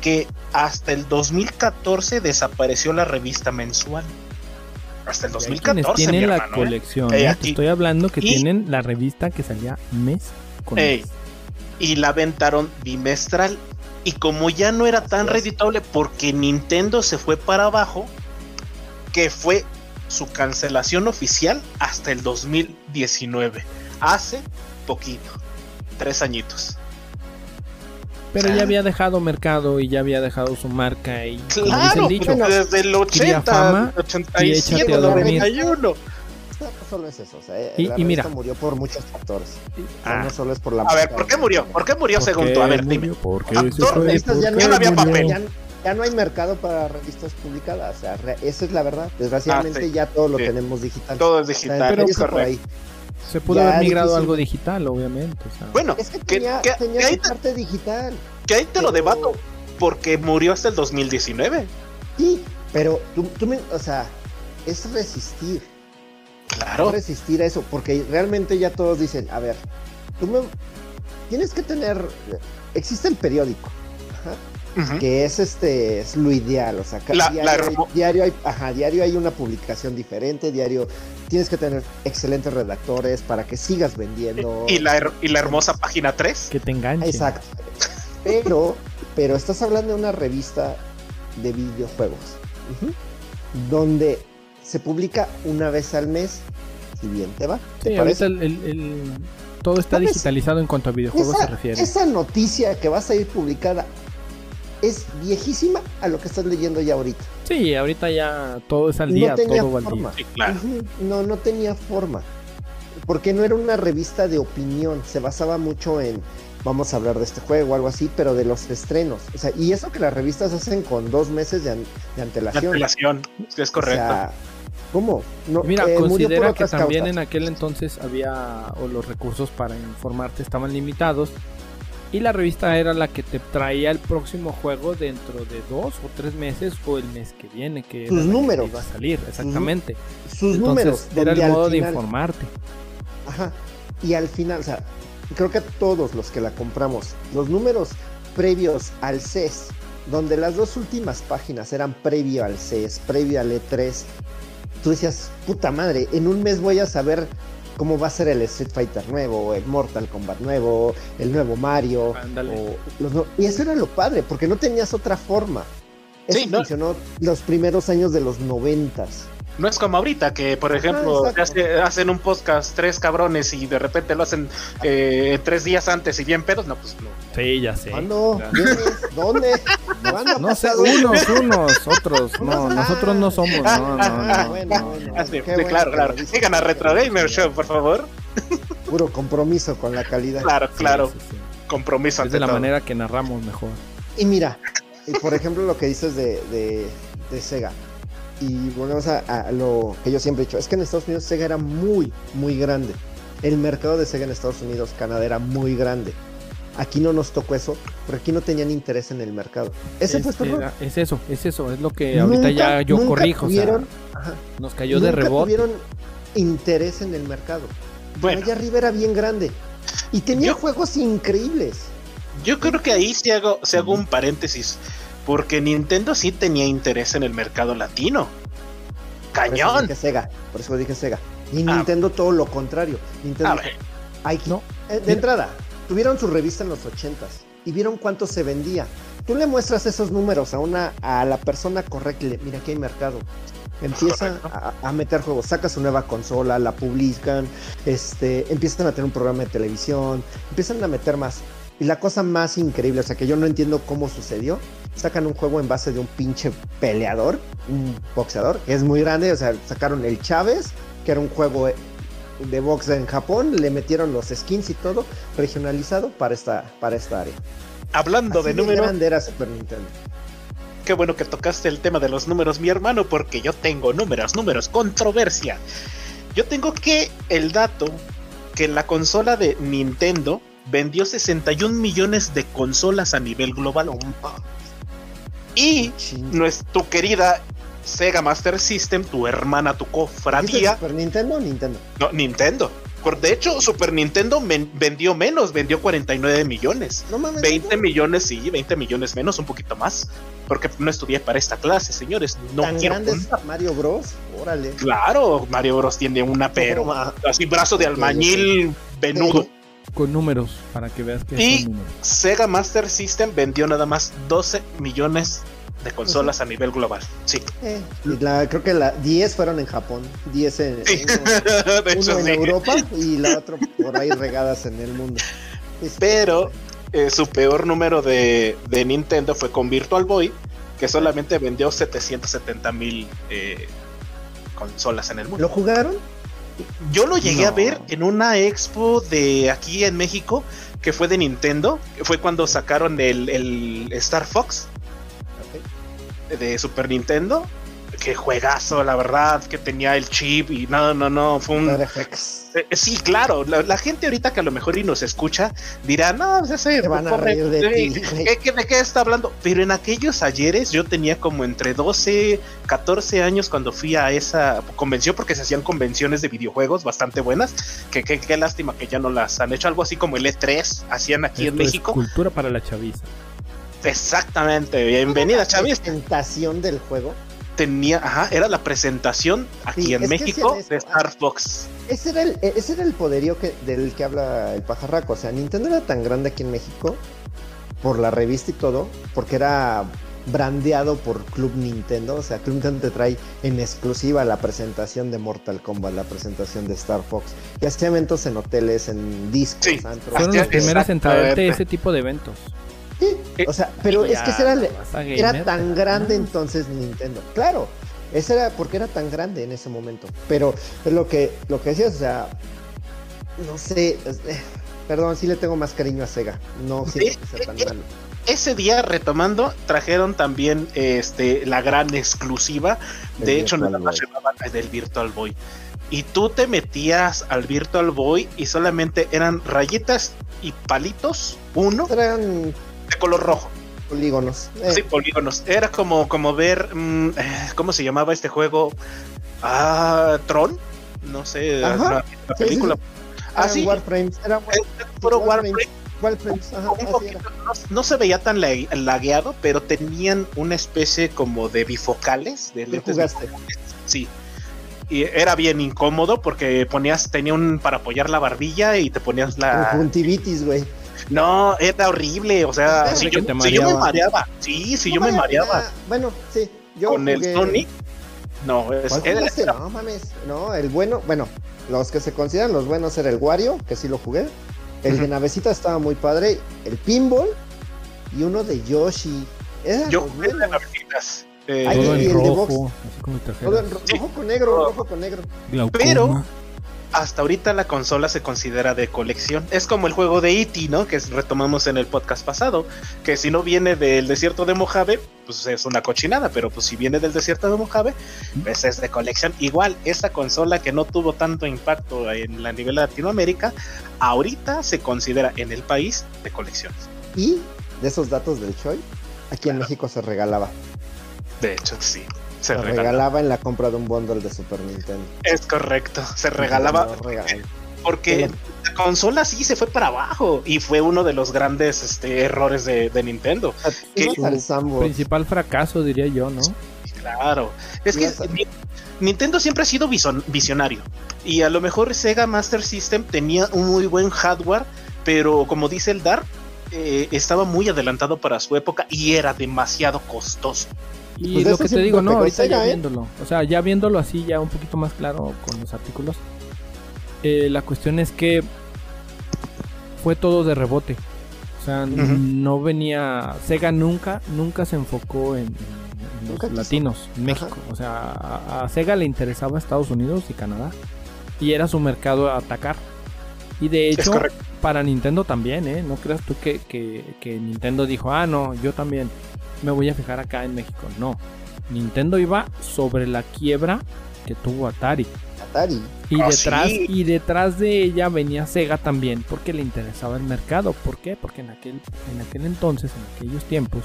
que hasta el 2014 desapareció la revista mensual. Hasta el Y hay quienes 2014, mi tienen la hermano. ¿eh? colección. Eh, ¿eh? aquí- Te estoy hablando que y- tienen la revista que salía mes con Ey. mes y la aventaron bimestral. Y como ya no era tan reditable, porque Nintendo se fue para abajo, que fue su cancelación oficial hasta el 2019. Hace poquito, tres añitos. Pero ya había dejado mercado y ya había dejado su marca y claro, dicho, desde el 80, 87, 91. Solo es eso. O sea, eh, y, mira. murió por muchos factores. Ah. No solo es por la. A ver, ¿por qué murió? ¿Por qué murió ¿Por según tú? A ver, murió? dime. Estas ya, no, había papel. Ya, no hay mercado para revistas publicadas. O sea, esa es la verdad. Desgraciadamente ah, ya todo lo tenemos digital. Todo es digital. Pero Se pudo haber migrado algo digital, obviamente. Bueno, es que, tenía, que, ahí te, parte digital. Que ahí te lo debato, porque murió hasta el 2019. Sí, pero tú, tú me, o sea, es resistir. Claro. Es resistir a eso, porque realmente ya todos dicen, a ver, tú me, tienes que tener, existe el periódico, ajá, que es este, es lo ideal, o sea, La- diario, la hay, diario hay, ajá, diario hay una publicación diferente, diario tienes que tener excelentes redactores para que sigas vendiendo. Y la, her- y la hermosa página 3. que te enganche. Exacto. Pero, pero estás hablando de una revista de videojuegos, donde se publica una vez al mes, si bien te va. ¿te Sí, parece? ahorita el, el- el- todo está digitalizado en cuanto a videojuegos esa, se refiere. esa noticia que va a salir publicada es viejísima a lo que estás leyendo ya ahorita. Sí, ahorita ya todo es al día, no tenía todo va al día. forma. Sí, claro. No, no tenía forma. Porque no era una revista de opinión. Se basaba mucho en vamos a hablar de este juego o algo así, pero de los estrenos. O sea, y eso que las revistas hacen con dos meses de, an- de La antelación. apelación, sí, es correcto. O sea, ¿cómo? No, Mira, eh, considera que también causas. en aquel entonces había, o los recursos para informarte estaban limitados, Y la revista era la que te traía el próximo juego dentro de dos o tres meses o el mes que viene, que sus números iba a salir, exactamente. Sus, números. Era el modo de informarte. Ajá. Y al final, o sea, creo que todos los que la compramos, los números previos al CES, donde las dos últimas páginas eran previo al CES, previo al E3, tú decías, puta madre, en un mes voy a saber cómo va a ser el Street Fighter nuevo, el Mortal Kombat nuevo, el nuevo Mario. y eso era lo padre, porque no tenías otra forma. Eso funcionó los primeros años de los noventas. No es como ahorita, que por ejemplo hacen un podcast tres cabrones y de repente lo hacen eh, tres días antes y bien pedos. No, pues no. Sí, ya sé. ¿Cuándo? ¿Dónde? No sé, unos, unos, otros. No, nosotros no somos. No, no, no. Bueno, claro, claro. Sigan a Retro Gamer Show, por favor. Puro compromiso con la calidad. Claro, claro. compromiso. Es de la manera que narramos mejor. Y mira, por ejemplo, lo que dices de, de, de Sega y volvemos a, lo que yo siempre he dicho, es que en Estados Unidos Sega era muy, muy grande. El mercado de Sega en Estados Unidos, Canadá era muy grande. Aquí no nos tocó eso, porque aquí no tenían interés en el mercado. Ese fue Es eso, es eso, es lo que ahorita ya yo corrijo. nos cayó de rebote. tuvieron interés en el mercado. Bueno, allá arriba era bien grande. Y tenía juegos increíbles. Yo creo que ahí se hago, se hago un paréntesis. Porque Nintendo sí tenía interés en el mercado latino. Cañón. Por eso dije Sega. Por eso dije Sega. Y ah. Nintendo todo lo contrario. Nintendo. no. Eh, de entrada, tuvieron su revista en los ochentas y vieron cuánto se vendía. Tú le muestras esos números a una a la persona correcta y le, mira aquí hay mercado. Empieza a, meter juegos, saca su nueva consola, la publican, este, empiezan a tener un programa de televisión, empiezan a meter más. Y la cosa más increíble, o sea, que yo no entiendo cómo sucedió, sacan un juego en base de un pinche peleador, un boxeador, que es muy grande, o sea, sacaron el Chávez, que era un juego de box en Japón, le metieron los skins y todo regionalizado para esta, para esta área. Hablando de, números. grande era Super Nintendo. Qué bueno que tocaste el tema de los números, mi hermano, porque yo tengo números, números, controversia. Yo tengo que el dato que la consola de Nintendo vendió 61 millones de consolas a nivel global. Y tu querida Sega Master System, tu hermana, tu cofradía. ¿Super Nintendo o Nintendo? No, Nintendo. De hecho, Super Nintendo vendió menos, vendió 49 millones. No mames. 20 millones, sí, 20 millones menos, un poquito más. Porque no estudié para esta clase, señores. No ¿Tan grande Mario Bros? Órale. Claro, Mario Bros tiene una, pero así brazo de almañil venudo con números para que veas que y Sega Master System vendió nada más 12 millones de consolas a nivel global. Sí. Eh, creo que la 10 fueron en Japón, 10 en, Europa y la otra por ahí regadas en el mundo. Pero eh, su peor número de, Nintendo fue con Virtual Boy, que solamente vendió 770 mil eh, consolas en el mundo. ¿Lo jugaron? Yo lo llegué a ver en una expo de aquí en México que fue de Nintendo. Fue cuando sacaron el, Star Fox de Super Nintendo. Que juegazo, la verdad, que tenía el chip y no, no, no, fue un... Eh, sí, claro, la, gente ahorita que a lo mejor y nos escucha dirá, no, ya sé, van a reír de, ti. ¿De qué está hablando? Pero en aquellos ayeres yo tenía como entre 12, 14 años cuando fui a esa convención, porque se hacían convenciones de videojuegos bastante buenas, que qué lástima que ya no las han hecho, algo así como el E3 hacían aquí en México. Cultura para la chaviza. Exactamente, bienvenida chaviza. presentación del juego tenía, ajá, era la presentación aquí en México de Star Fox. Ese era el, ese era el poderío que, del que habla el pajarraco. O sea, Nintendo era tan grande aquí en México por la revista y todo, porque era brandeado por Club Nintendo. O sea, Club Nintendo te trae en exclusiva la presentación de Mortal Kombat, la presentación de Star Fox. Y hacía eventos en hoteles, en discos, sí. Fueron los primeros en traerte ese tipo de eventos. Sí, o sea, pero es que era, era tan grande entonces Nintendo. Claro, ese era porque era tan grande en ese momento. Pero es lo que, lo que decías, o sea, no sé, eh, perdón, sí le tengo más cariño a Sega. No siento que sea tan malo. Ese día, retomando, trajeron también este la gran exclusiva. De hecho, nada más llevaban del Virtual Boy y tú te metías al Virtual Boy y solamente eran rayitas y palitos, uno Eran de color rojo. polígonos. Eh, Sí, polígonos. Era como, como ver, mm, eh, ¿cómo se llamaba este juego? Ah, Tron. No sé, Ajá. la, la Sí, película. eran Ah, sí, Warframes. Era puro Warframes. Warframe. Warframes. Ajá, poquito, no, no se veía tan la- lagueado, pero tenían una especie como de bifocales. De ¿Qué lentes jugaste? Sí. Y era bien incómodo porque ponías, tenía un para apoyar la barbilla y te ponías la. Conjuntivitis, güey. No, era horrible. O sea, si yo, te si yo me mareaba. Sí, si No, yo me mareaba Bueno, sí. Yo con el Sonic. No, es, ¿Cuál era-? No mames. No, el bueno, bueno, los que se consideran los buenos era el Wario, que sí lo jugué. El de navecita estaba muy padre. El pinball y uno de Yoshi. Eran yo jugué de buenos. navecitas. Eh, Ay, Todo y en el de rojo, así como Sí. rojo con negro, rojo con negro. glaucoma. Pero- hasta ahorita la consola se considera de colección. Es como el juego de E.T., ¿no? Que retomamos en el podcast pasado. Que si no viene del desierto de Mojave, pues es una cochinada. Pero pues si viene del desierto de Mojave, pues es de colección. Igual, esta consola que no tuvo tanto impacto en la nivel de Latinoamérica, ahorita se considera en el país de colección. Y de esos datos del Choi, aquí en México se regalaba. De hecho, sí. Se Se regalaba. regalaba en la compra de un bundle de Super Nintendo. Es correcto. Se regalaba porque la consola sí se fue para abajo. Y fue uno de los grandes este, errores de, de Nintendo. Al Sambo. Principal fracaso, diría yo, ¿no? Claro. Es que Nintendo siempre ha sido visionario. Y a lo mejor Sega Master System tenía un muy buen hardware, pero como dice el Dark, eh, estaba muy adelantado para su época y era demasiado costoso. Y Pues lo que te digo, no, ahorita ya ¿eh? viéndolo. O sea, ya viéndolo así, ya un poquito más claro con los artículos. eh, la cuestión es que fue todo de rebote. O sea, no venía. Sega nunca, nunca se enfocó en, los latinos, en México. O sea, a, a Sega le interesaba Estados Unidos y Canadá. Y era su mercado a atacar. Y de hecho, para Nintendo también, ¿eh? No creas tú que, que, que Nintendo dijo, ah, no, yo también me voy a fijar acá en México. No. Nintendo iba sobre la quiebra que tuvo Atari. Atari. Y Ah, detrás, sí. y detrás de ella venía Sega también, porque le interesaba el mercado. ¿Por qué? Porque en aquel, en aquel entonces, en aquellos tiempos,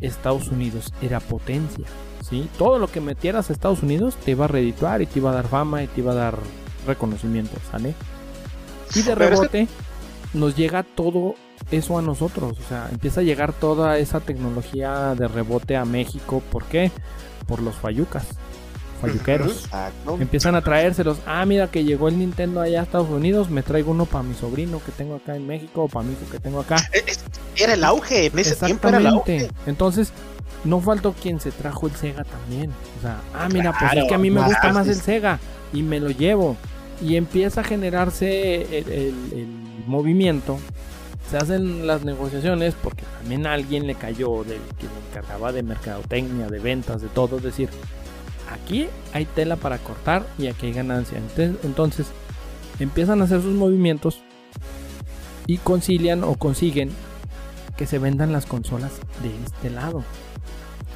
Estados Unidos era potencia. ¿sí? Todo lo que metieras a Estados Unidos te iba a redituar y te iba a dar fama y te iba a dar reconocimiento, ¿sale? Y de rebote nos llega todo eso a nosotros. O sea, empieza a llegar toda esa tecnología de rebote a México. ¿Por qué? Por los fayucas. Falluqueros. Exacto. Empiezan a traérselos. Ah, mira que llegó el Nintendo allá a Estados Unidos. Me traigo uno para mi sobrino que tengo acá en México o para mi hijo que tengo acá. Eh, Era el auge, en ese tiempo era el auge. Entonces, no faltó quien se trajo el Sega también. O sea, ah, mira, pues Claro, es que a mí me gusta más el. Sega y me lo llevo. Y empieza a generarse el, el- el movimiento. Se hacen las negociaciones porque también a alguien le cayó del que le encargaba de mercadotecnia, de ventas, de todo. Es decir, aquí hay tela para cortar y aquí hay ganancia. Entonces, entonces empiezan a hacer sus movimientos y concilian o consiguen que se vendan las consolas de este lado.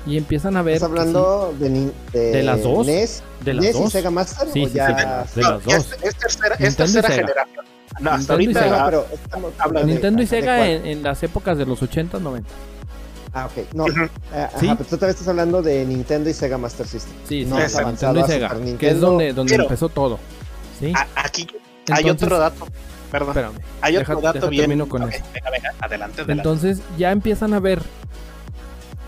Y empiezan a ver ¿Estás hablando de, ni- De las dos? NES, sí, de las NES y dos. Sega Master? Sí, o sí, ya... sí, de las- de No, las ya dos. Es, es tercera, es tercera generación. No, hasta Nintendo y. Sega. pero estamos hablando de- Nintendo y ¿de Sega en, en las épocas de los 80, 90. Ah, ok. No, ajá, Sí. pero tú todavía estás hablando de Nintendo y Sega Master System. Sí, No sí, Nintendo y Sega, que es Nintendo. donde, donde Pero- empezó todo. ¿Sí? A- aquí hay Entonces- otro dato. Perdón. Espérame. hay otro deja- dato deja bien. termino con eso. venga, venga, adelante, adelante. Entonces ya empiezan a ver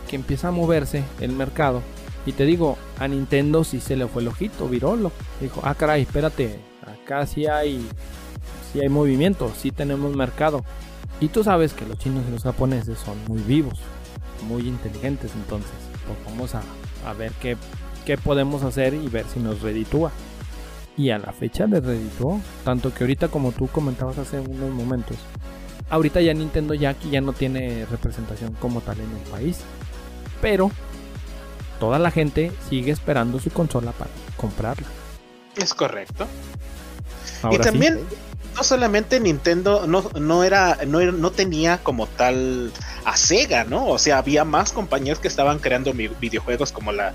que empieza a moverse el mercado. Y te digo, a Nintendo sí se le fue el ojito, virolo. Dijo, ah caray, espérate, acá sí hay, sí hay movimiento, sí tenemos mercado. Y tú sabes que los chinos y los japoneses son muy vivos, muy inteligentes, entonces pues vamos a, a ver qué, qué podemos hacer y ver si nos reditúa. Y a la fecha le redituó, tanto que ahorita como tú comentabas hace unos momentos, ahorita ya Nintendo ya aquí ya no tiene representación como tal en el país. Pero toda la gente sigue esperando su consola para comprarla. Es correcto. Ahora y sí. No solamente Nintendo no, no era, no no tenía como tal a Sega, ¿no? O sea, había más compañías que estaban creando videojuegos como la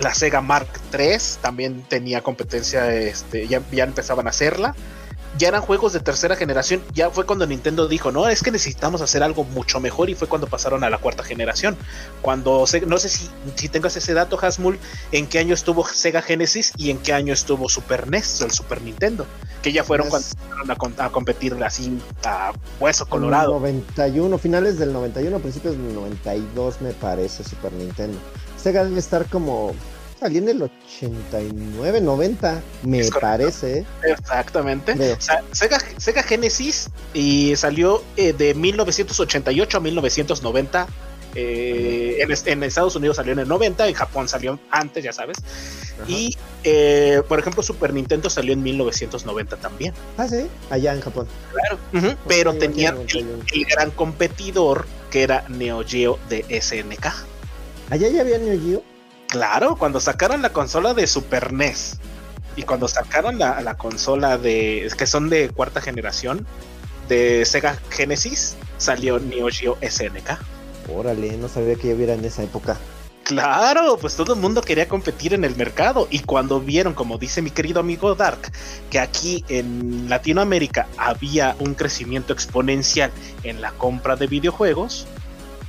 La Sega Mark III también tenía competencia, este, ya, ya empezaban a hacerla ya eran juegos de tercera generación. Ya fue cuando Nintendo dijo, no, es que necesitamos hacer algo mucho mejor y fue cuando pasaron a la cuarta generación. Cuando, no sé si, si tengas ese dato, Hasmul, en qué año estuvo Sega Genesis y en qué año estuvo Super NES, el Super Nintendo, que ya fueron cuando a, a, competir así a hueso colorado. 91, finales del 91, principios del 92 me parece Super Nintendo. Sega debe estar como salió en el 89, 90, me parece. Exactamente. Sega, Genesis y salió eh, de 1988 a 1990. Eh, en, Estados Unidos salió en el 90, en Japón salió antes, ya sabes. Y, eh, por ejemplo, Super Nintendo salió en 1990 también. Ah, sí, allá en Japón. Claro, pero tenían el, gran competidor que era Neo Geo de SNK. ¿Allá ya había Neo Geo? Claro, cuando sacaron la consola de Super NES y cuando sacaron la, consola de que son de cuarta generación de Sega Genesis, salió Neo Geo SNK. Órale, no sabía que ya hubiera en esa época. Claro, pues todo el mundo quería competir en el mercado y cuando vieron, como dice mi querido amigo Dark, que aquí en Latinoamérica había un crecimiento exponencial en la compra de videojuegos,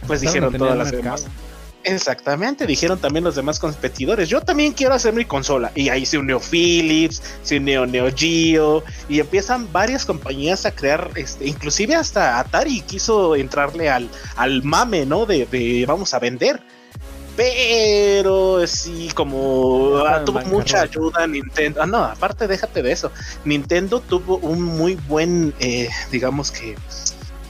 pues dijeron todas las demás. Exactamente, dijeron también los demás competidores. Yo también quiero hacer mi consola. Y ahí se unió Philips, se unió Neo Geo. Y empiezan varias compañías a crear, este, inclusive hasta Atari quiso entrarle al, al mame, ¿no? De, vamos a vender. Pero sí, como ah, tuvo mucha ayuda Nintendo. Ah, no, aparte déjate de eso. Nintendo tuvo un muy buen, eh, digamos que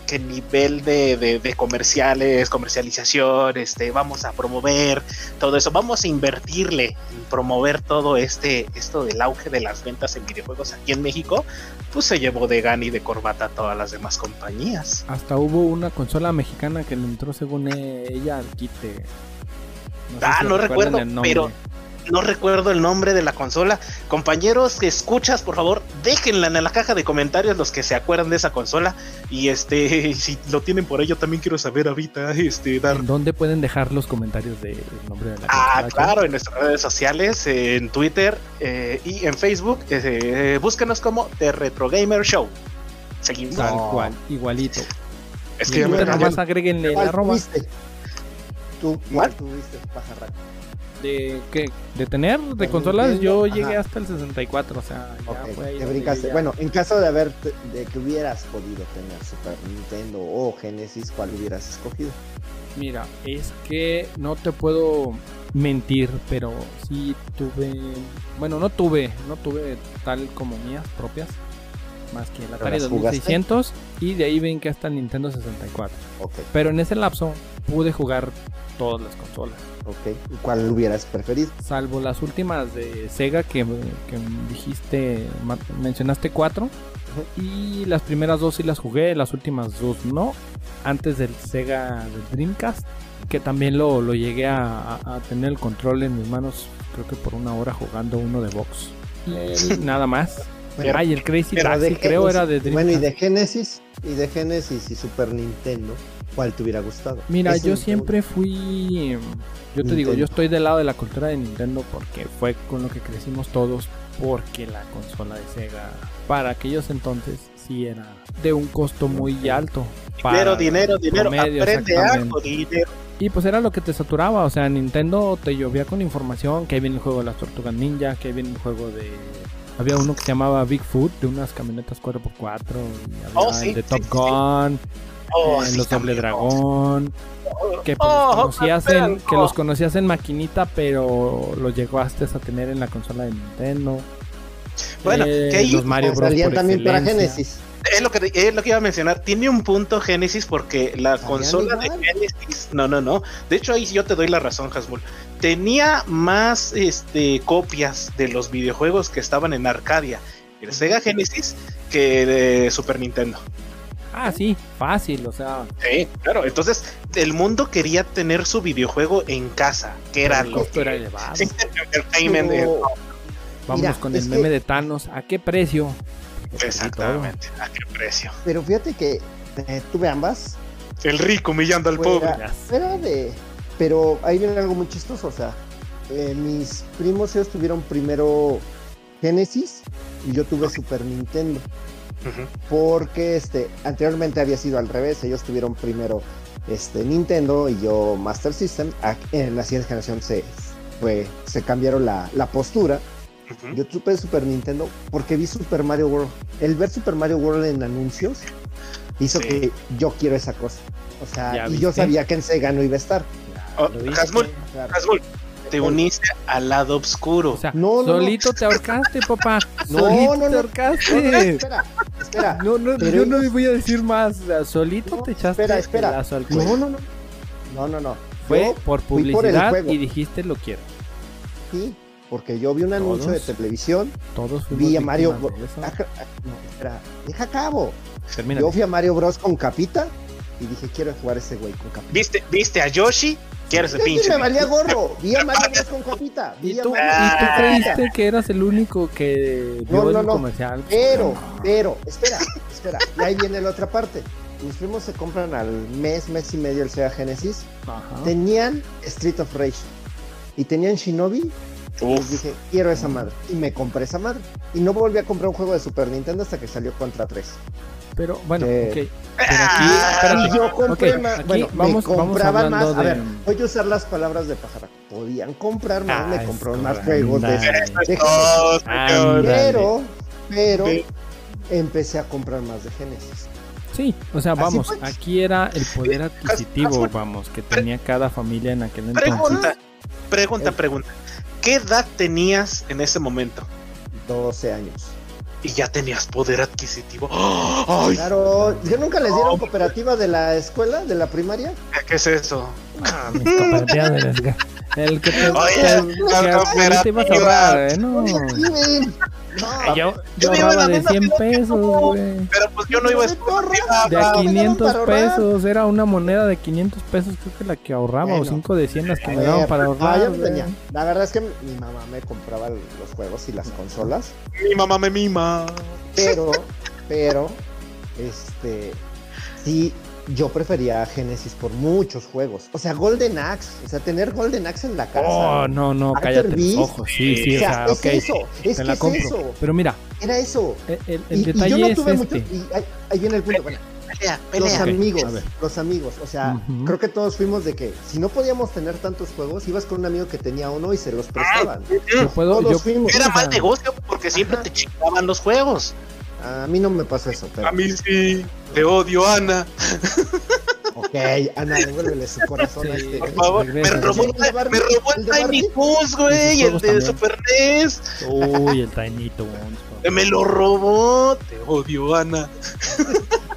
qué nivel de, comerciales, comercialización, este, vamos a promover todo eso, vamos a invertirle en promover todo este, esto del auge de las ventas en videojuegos aquí en México, pues se llevó de gana y de corbata a todas las demás compañías. Hasta hubo una consola mexicana que le entró según ella al quite. ah, no recuerdo, pero no recuerdo el nombre de la consola. Compañeros que escuchas, por favor, déjenla en la caja de comentarios los que se acuerdan de esa consola. Y este, si lo tienen por ahí, yo también quiero saber ahorita, este, dar. dónde pueden dejar los comentarios del nombre de la consola? Ah, claro, en nuestras redes sociales, en Twitter eh, y en Facebook. Eh, búsquenos como The Retro Gamer Show. Seguimos. Tal cual, igualito. Es que nada más agréguenle la arroba. Tú, ¿cuál tuviste, pajarraco? De que de tener de consolas yo llegué hasta el 64 o sea ya fue bueno en caso de haber de que hubieras podido tener Super Nintendo o Genesis cuál hubieras escogido mira es que no te puedo mentir pero sí tuve bueno no tuve no tuve tal como mías propias más que el Atari 2600 y de ahí ven que hasta el Nintendo 64 pero en ese lapso pude jugar todas las consolas Ok, ¿cuál hubieras preferido? Salvo las últimas de Sega que, dijiste, mencionaste cuatro. Y las primeras dos sí las jugué, las últimas dos no. Antes del Sega del Dreamcast, que también lo, lo llegué a, tener el control en mis manos, creo que por una hora jugando uno de box. Y nada más. Ay, el Crazy Taxi creo era de Dreamcast. Bueno, y de Genesis, y de Genesis y Super Nintendo, ¿cuál te hubiera gustado? Mira, yo siempre fui yo te digo, yo estoy del lado de la cultura de Nintendo porque fue con lo que crecimos todos, porque la consola de Sega para aquellos entonces sí era de un costo muy alto. Dinero, dinero, dinero, aprende algo, dinero. Y pues era lo que te saturaba, o sea, Nintendo te llovía con información, que ahí viene el juego de las tortugas ninja, que ahí viene el juego de... Había uno que se llamaba Bigfoot, de unas camionetas 4x4, y había de Top Gun, oh, eh, los Doble Dragón, que, pues, los oh, conocías en, que los conocías en maquinita, pero los llegaste a tener en la consola de Nintendo. Bueno, eh, que los Mario Bros. Salían también para Genesis. Es lo, que, es lo que iba a mencionar. Tiene un punto Genesis porque la consola de Genesis. No, no, no. De hecho, ahí yo te doy la razón, Hasbull. Tenía más este, copias de los videojuegos que estaban en Arcadia, el Sega Genesis, que de Super Nintendo. Ah, sí, fácil, o sea. Sí, claro. Entonces, el mundo quería tener su videojuego en casa, que era el costo era elevado. Vamos con el meme de Thanos. ¿A qué precio? Exactamente, ¿a qué precio? Pero fíjate que eh, tuve ambas. El rico humillando al pobre. Era de. Pero ahí viene algo muy chistoso, o sea. eh, mis primos ellos tuvieron primero Genesis y yo tuve Super Nintendo. Porque este, anteriormente había sido al revés. Ellos tuvieron primero este, Nintendo y yo Master System. En la siguiente generación se, fue, se cambiaron la, la postura. Yo tuve Super Nintendo porque vi Super Mario World. El ver Super Mario World en anuncios hizo Sí. que yo quiero esa cosa. O sea, ¿Ya y yo sabía que en Sega no iba a estar. Oh. Hasmul, Claro. Hasmul, te uniste al lado oscuro. O sea, No, no, no. solito te ahorcaste, papá. No, solito no, te no. ahorcaste. espera, espera. No, no, Pero yo no voy a decir más. O sea, solito No, te echaste espera, espera. el lazo al cuello. No, no, no. No, no, no. Fue Yo por publicidad y dijiste lo quiero. Sí, porque yo vi un anuncio de televisión, Todos vi a Mario Bros. No, espera, deja a cabo. Termina. Yo fui a Mario Bros con capita y dije, quiero jugar ese güey con capita. ¿Viste, ¿Viste a Yoshi? ¿Quieres el Sí, pinche? me valía gorro. Vi a Mario Bros con capita. ¿Y Vi a tú, Mario y tú creíste que eras el único que vio No, no, el no. comercial? Pero, pero, espera, espera. Y ahí viene la otra parte. Mis primos se compran al mes, mes y medio el Sega Genesis. Ajá. Tenían Street of Rage y tenían Shinobi. Y dije, quiero esa madre. Y me compré esa madre. Y no volví a comprar un juego de Super Nintendo hasta que salió Contra 3. Pero bueno, Eh, ok. Pero aquí, Ah, espérate. Yo compré más. aquí Bueno, vamos- me vamos compraban más. hablando A ver, voy a usar las palabras de pájaro. Podían comprar más, Ah, me compraron más juegos de, de todo, señor. Ándale. Pero, pero, Sí. empecé a comprar más de Genesis. Sí, o sea, vamos, pues. aquí era el poder adquisitivo, vamos, que tenía cada familia en aquel entonces. Pregunta, pregunta, Eh. pregunta. ¿Qué edad tenías en ese momento? 12 años. Y ya tenías poder adquisitivo. ¡Oh! ¡Ay! Claro, ¿yo nunca les dieron cooperativa de la escuela, de la primaria? ¿Qué es eso? Ah, las ga- El que te, Oye, que- la que te ibas a ahorrar, ¿eh? No. No, Yo, Yo iba de misma 100 ciudad que pesos, güey. Pero pues yo no iba a estudiar. De a Ah, me dieron 500 para ahorrar. pesos, era una moneda de 500 pesos, creo que la que ahorraba, o Bueno. 5 de 100 las que me daban ver, para no, ahorrar. yo no güey. tenía. La verdad es que mi mamá me compraba los juegos y las consolas, Mi mamá me mima. pero, pero, este, sí, yo prefería Genesis por muchos juegos. O sea, Golden Axe, o sea, tener Golden Axe en la casa. Oh, no, no, After cállate los Beast. ojos. Sí, sí, o o sea, sea, es eso, es te que la es compro. eso, Pero mira, era eso. el, el- el Y, y detalle yo no es tuve este. mucho, y ahí, ahí viene el punto, bueno, Pelea, los pelea. Ok, amigos, los amigos, o sea, creo que todos fuimos de que si no podíamos tener tantos juegos, ibas con un amigo que tenía uno y se los prestaban. Yo puedo, Todos yo, fuimos. Era mal negocio porque siempre Ajá. te chingaban los juegos. A mí no me pasó eso, pero A mí sí. Te odio, Ana. ok, Ana, devuélvele su corazón a Sí. este. Por favor. Me robó, me robó el ¿El de Tiny? Toons, güey. El de juegos Super NES. Uy, el Tiny Toons. Me lo robó. Te odio, Ana.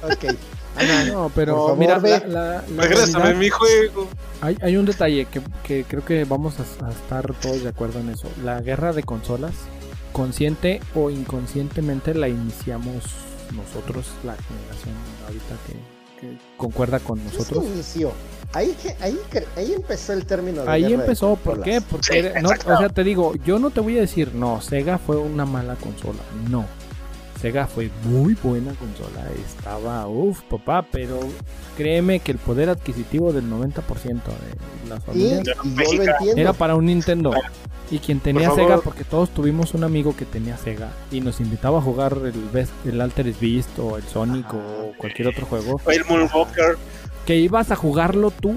Ok, Ana, No, pero favor, mira, ve. la, la- la Regrésame realidad- mi juego. hay, hay un detalle que, que creo que vamos a, a estar todos de acuerdo en eso. La guerra de consolas, consciente o inconscientemente, la iniciamos nosotros, la generación ahorita que, que concuerda con ¿qué se nosotros. inició? Ahí, que- ahí, ahí empezó el término de Ahí de empezó, ¿por qué? Porque, Sí, no, o sea, te digo, yo no te voy a decir, no, Sega fue una mala consola, no. Sega fue muy buena consola, estaba, uff, papá, pero créeme que el poder adquisitivo del 90% de las familias y yo lo Mexicano. entiendo. era para un Nintendo. Y quien tenía Por Sega, favor. porque todos tuvimos un amigo que tenía Sega y nos invitaba a jugar el, Best, el Altered Beast o el Sonic Ajá. o cualquier otro juego, El Moonwalker. que ibas a jugarlo tú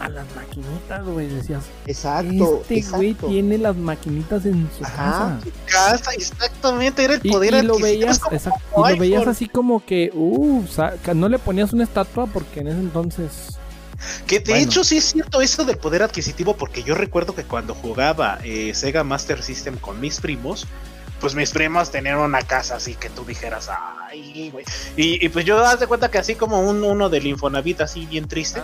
a las maquinitas, güey, decías, Exacto, este güey tiene las maquinitas en su Ajá. casa. Casa, exactamente. Era el Y, poder y lo adquisitivo. veías, exacto, y lo veías así como que, uh, no le ponías una estatua porque en ese entonces Que de Bueno. hecho sí es cierto eso del poder adquisitivo, porque yo recuerdo que cuando jugaba eh, Sega Master System con mis primos, pues mis primos tenían una casa así que tú dijeras, ay, güey. Y, y pues yo haz de cuenta que así como un, uno del Infonavit así bien triste.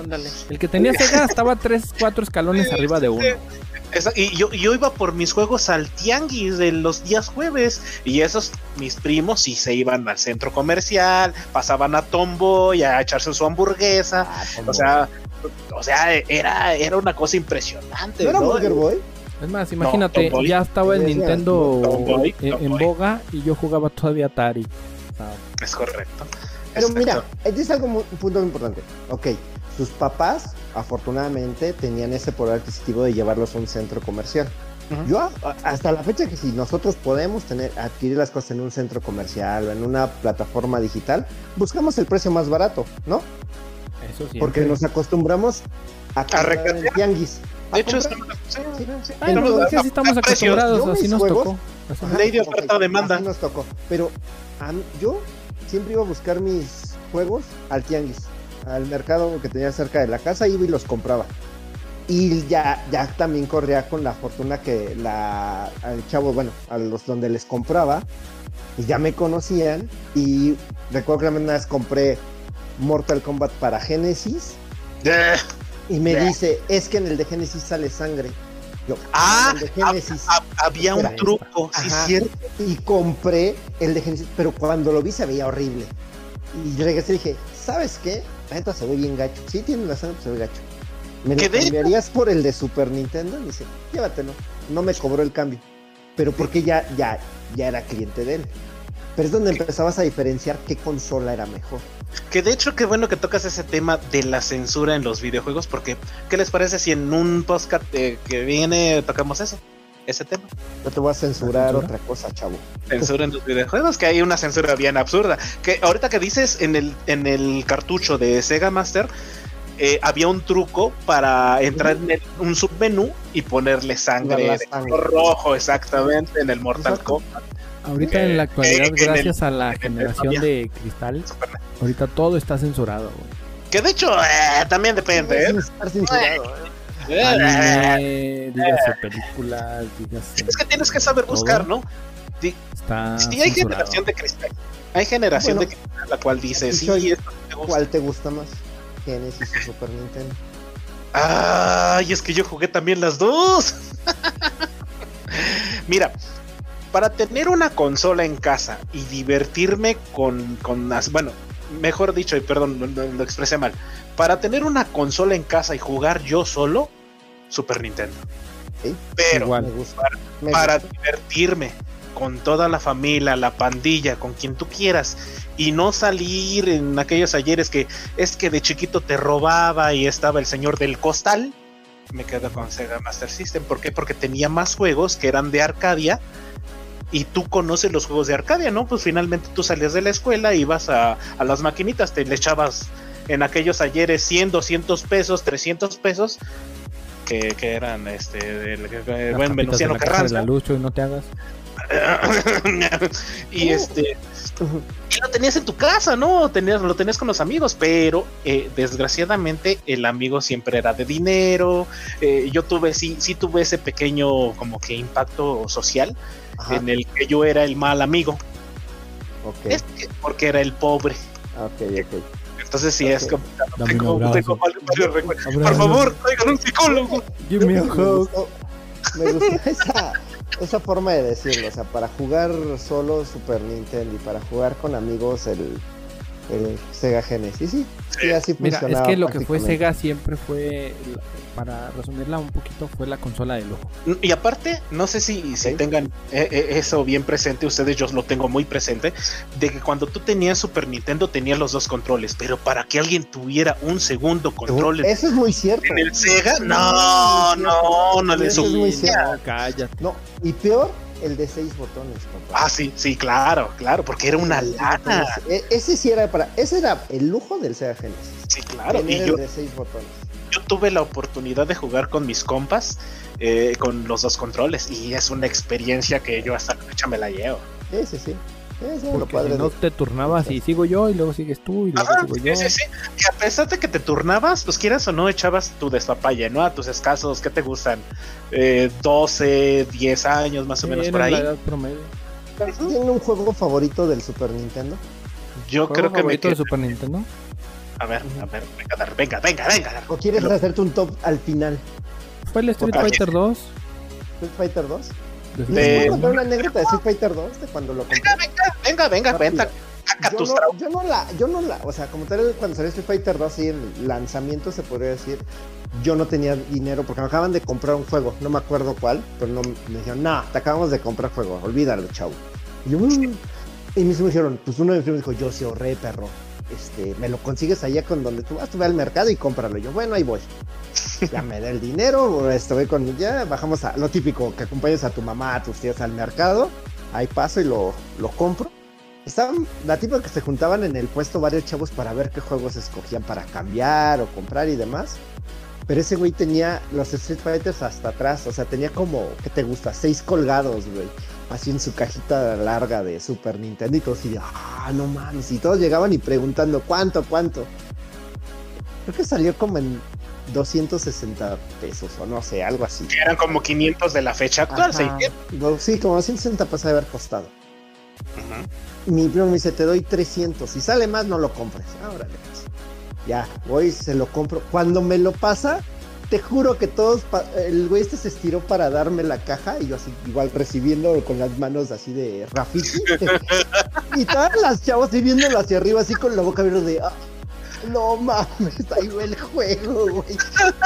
el que tenía Sega estaba tres, cuatro escalones arriba de uno. Esa- y yo, yo iba por mis juegos al tianguis de los días jueves y esos mis primos sí se iban al centro comercial, pasaban a Tomboy a echarse su hamburguesa, Ah, o sea, o sea, era, era una cosa impresionante. ¿No era ¿no? Burger Boy? Es más, imagínate, ya estaba el Nintendo Tom Boy, en, boga y yo jugaba todavía Atari. Es correcto. Pero Exacto. mira, ahí dice algo muy- un punto muy importante. Ok, sus papás afortunadamente tenían ese poder adquisitivo de llevarlos a un centro comercial. Yo hasta la fecha que si nosotros podemos tener adquirir las cosas en un centro comercial o en una plataforma digital, buscamos el precio más barato, ¿no? Eso sí. Porque nos acostumbramos a, a en tianguis. De hecho, estamos, estamos acostumbrados, así nos tocó. Ley de oferta demanda. Así nos tocó. Pero yo siempre iba a buscar mis juegos al tianguis, al mercado que tenía cerca de la casa, iba y los compraba. Y ya, ya también corría con la fortuna que la, al chavo, bueno, a los donde les compraba, y ya me conocían. Y recuerdo que una vez compré Mortal Kombat para Genesis. Y me dice, es que en el de Genesis sale sangre. Yo, ah, el de Genesis, había un truco, sí, cierto. Y compré el de Genesis, pero cuando lo vi se veía horrible. Y regresé y dije, ¿sabes qué? La neta se ve bien gacho. Sí, tiene la sangre, se ve gacho. ¿Me lo cambiarías por el de Super Nintendo? Y dice, llévatelo. No me cobró el cambio. Pero porque ya, ya, ya era cliente de él. Pero es donde empezabas a diferenciar qué consola era mejor. Que de hecho, qué bueno que tocas ese tema de la censura en los videojuegos, porque ¿qué les parece si en un podcast eh, que viene tocamos eso? Ese tema. Yo te voy a censurar otra cosa, chavo. Censura en los videojuegos, que hay una censura bien absurda. Que ahorita que dices en el, en el cartucho de Sega Master, eh, había un truco para entrar en un submenú y ponerle sangre, rojo exactamente en el Mortal Kombat. Ahorita en la actualidad, eh, gracias a la generación de cristal, ahorita todo está censurado. Que de hecho eh, también depende. ¿eh? dígase películas, dígase. Es que tienes que saber buscar, ¿no? Sí, hay generación de cristal. Hay generación de cristal la cual dice, sí, ¿cuál te gusta más? Genesis y Super Nintendo. Ay, es que yo jugué también las dos. Mira, para tener una consola en casa y divertirme con, con bueno, mejor dicho, y perdón, lo, expresé mal. Para tener una consola en casa y jugar yo solo, Super Nintendo. Pero para divertirme con toda la familia, la pandilla, con quien tú quieras, y no salir en aquellos ayeres que es que de chiquito te robaba y estaba el señor del costal, me quedo con Sega Master System. ¿Por qué? Porque tenía más juegos que eran de Arcadia y tú conoces los juegos de Arcadia, ¿no? Pues finalmente tú salías de la escuela, ibas a, a las maquinitas, te le echabas en aquellos ayeres 100, 200 pesos, 300 pesos, que, que eran este, del buen Venustiano Carranza. La Lucho y no te hagas. y este y lo tenías en tu casa, ¿no? Tenías, lo tenías con los amigos, pero eh, desgraciadamente el amigo siempre era de dinero. Eh, yo tuve, sí, sí tuve ese pequeño como que impacto social en el que yo era el mal amigo. Okay. porque era el pobre. Ok, ok. Entonces sí es como tengo, tengo Por favor, traigan un psicólogo. Give me a hug. Me gusta esa esa forma de decirlo, o sea, para jugar solo Super Nintendo y para jugar con amigos el, el Sega Genesis. Sí, sí, así Mira, es que lo que fue Sega siempre fue, para resumirla un poquito, fue la consola de lujo. Y aparte, no sé si, si tengan eh, eh, eso bien presente, ustedes yo lo tengo muy presente, de que cuando tú tenías Super Nintendo tenías los dos controles, pero para que alguien tuviera un segundo control. Eso es muy cierto. En el Sega, no, no, no, le Eso es muy cierto. Cállate. No, y peor, el de seis botones, papá. Ah, sí, sí, claro, claro, porque era una lana. E, ese sí era para, ese era el lujo del Sega Genesis. Sí, claro. Y yo, de seis botones. Yo tuve la oportunidad de jugar con mis compas eh, con los dos controles y es una experiencia que yo hasta la fecha me la llevo. Sí, sí, sí. Porque no te turnabas y sigo yo y luego sigues tú y luego sigo yo. Sí, sí, Y a pesar de que te turnabas, pues quieras o no, echabas tu despapalle, ¿no? A tus escasos, ¿qué te gustan? Eh, 12, 10 años más o menos por ahí. ¿Tiene un juego favorito del Super Nintendo? Yo creo que me. del Super Nintendo? A ver, a ver, venga, venga, venga, venga. ¿O quieres hacerte un top al final? ¿Fue el Street Fighter 2? ¿Street Fighter 2? ¿Les puedo contar una anécdota de Street Fighter 2 de cuando lo compré? Venga, venga, venga, venga, yo no, yo no la, yo no la, o sea, como tal, cuando salió Street Fighter 2 y el lanzamiento se podría decir, yo no tenía dinero porque me acaban de comprar un juego, no me acuerdo cuál, pero no me dijeron, no, te acabamos de comprar juego, olvídalo, chavo. Y, yo, mm". y mis me dijeron, pues uno de mis primos dijo, yo sí ahorré, perro. Este, me lo consigues allá con donde tú vas, tú ve al mercado y cómpralo. Yo, bueno, ahí voy. Ya me da el dinero, estoy con, ya bajamos a lo típico, que acompañes a tu mamá, a tus tías al mercado, ahí paso y lo, lo compro. Estaban la tipo que se juntaban en el puesto varios chavos para ver qué juegos escogían para cambiar o comprar y demás. Pero ese güey tenía los Street Fighters hasta atrás, o sea, tenía como, ¿qué te gusta? Seis colgados, güey. Así en su cajita larga de Super Nintendo y todos y ah, no mames. Y todos llegaban y preguntando, ¿cuánto, cuánto? Creo que salió como en 260 pesos o no sé, algo así. Que eran como 500 de la fecha actual, Ajá. No, Sí, como 260 pasa de haber costado. Mi primo me dice, te doy 300. Si sale más, no lo compres. Ahora pues. Ya, voy, se lo compro. Cuando me lo pasa, te juro que todos, el güey este se estiró para darme la caja y yo así, igual recibiendo con las manos así de Rafiki. y todas las chavos así viéndolo hacia arriba, así con la boca abierta de, "Ah, no mames, ahí va el juego, güey.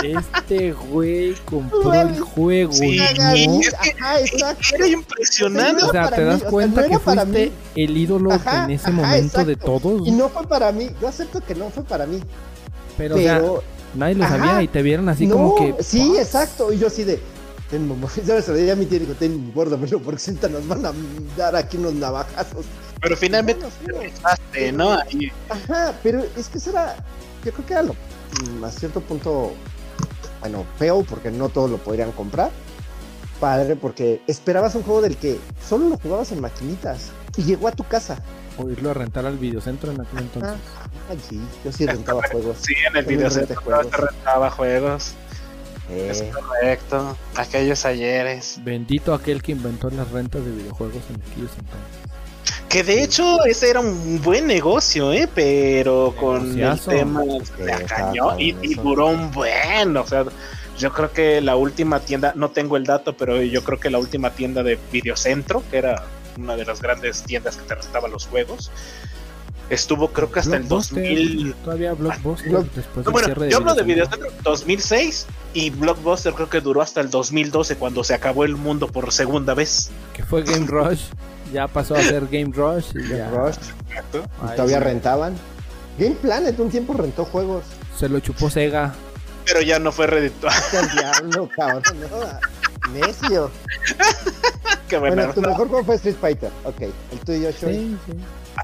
Este güey compró Güey. el juego. Sí, ¿no? es que- Ajá, exacto. Era impresionante. O sea, te mí, das o sea, cuenta no que para fuiste mí. el ídolo Ajá, en ese ajá, momento de todos. Y no fue para mí, yo acepto que no fue para mí. pero, o sea, Pero nadie lo ajá. sabía y te vieron así no, como que. sí, exacto. Y yo así de, ten mamá, ¿sabes? Se lo dije a mi tía y digo, ten, guárdamelo porque sienta nos van a dar aquí unos navajazos. Pero finalmente Bueno, sí, pensaste, ¿no? Ahí, Ajá, pero es que eso era, yo creo que era lo, mm, a cierto punto, bueno, feo porque no todos lo podrían comprar. Padre, porque esperabas un juego del que solo lo jugabas en maquinitas y llegó a tu casa. O irlo a rentar al videocentro en aquel entonces. Sí, yo sí rentaba juegos. sí, en el Yo me video se renté juegos. rentaba juegos. Eh, Es correcto. Aquellos ayeres. Bendito aquel que inventó las rentas de videojuegos en aquellos entonces. Que de hecho ese era un buen negocio, ¿eh? Pero con el Negociazo. tema Sí, de cañón y, y duró un buen, o sea, yo creo que la última tienda, no tengo el dato, pero yo creo que la última tienda de Videocentro, que era una de las grandes tiendas que te rentaba los juegos, estuvo creo que hasta el Blockbuster, 2000. Todavía Blockbuster Block- después No, del bueno, cierre yo hablo de Videocentro. Videocentro 2006 y Blockbuster creo que duró hasta el 2012 cuando se acabó el mundo por segunda vez. Que fue Game Rush. Ya pasó a ser Game Rush. Y Game ya. Rush, y Ay, todavía sí. rentaban. Game Planet un tiempo rentó juegos. Se lo chupó Sega. Pero ya no fue redituable. Qué diablo, cabrón, no. Necio. Qué bueno. Bueno, tu mejor juego fue Street Fighter. Ok, el tuyo, Choy. Sí, sí.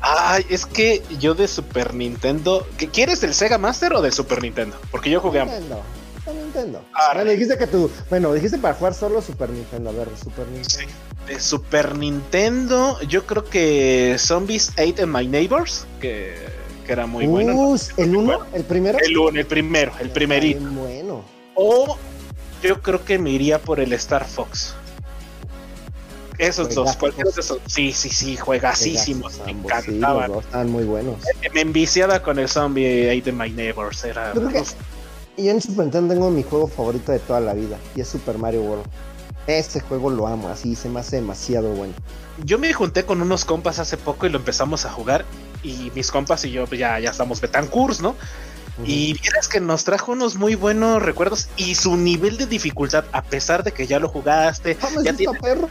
Ay, es que yo de Super Nintendo. ¿qué- ¿Quieres del Sega Master o del Super Nintendo? Porque yo jugué a. Nintendo. Super Nintendo. Ah, bueno, dijiste que tú. Bueno, dijiste para jugar solo Super Nintendo. A ver, Super Nintendo. De Super Nintendo, yo creo que Zombies Ate and My Neighbors, que, que era muy bueno. ¿no? ¿El uno? ¿El primero? El, uno, el primero, el primerito. Bien bueno. O yo creo que me iría por el Star Fox. Esos dos, Juegazos. cualquiera de esos. Sí, sí, sí, juegasísimos. Me sí, encantaban. los dos estaban muy buenos. me enviciaba con el Zombie Ate My Neighbors. Era. Y yo en Super Nintendo tengo mi juego favorito de toda la vida. Y es Super Mario World. Ese juego lo amo, así se me hace demasiado bueno. Yo me junté con unos compas hace poco y lo empezamos a jugar. Y mis compas y yo pues, ya, ya estamos Betancourts, ¿no? Y vieras que nos trajo unos muy buenos recuerdos y su nivel de dificultad, a pesar de que ya lo jugaste, Vamos, ya está perro,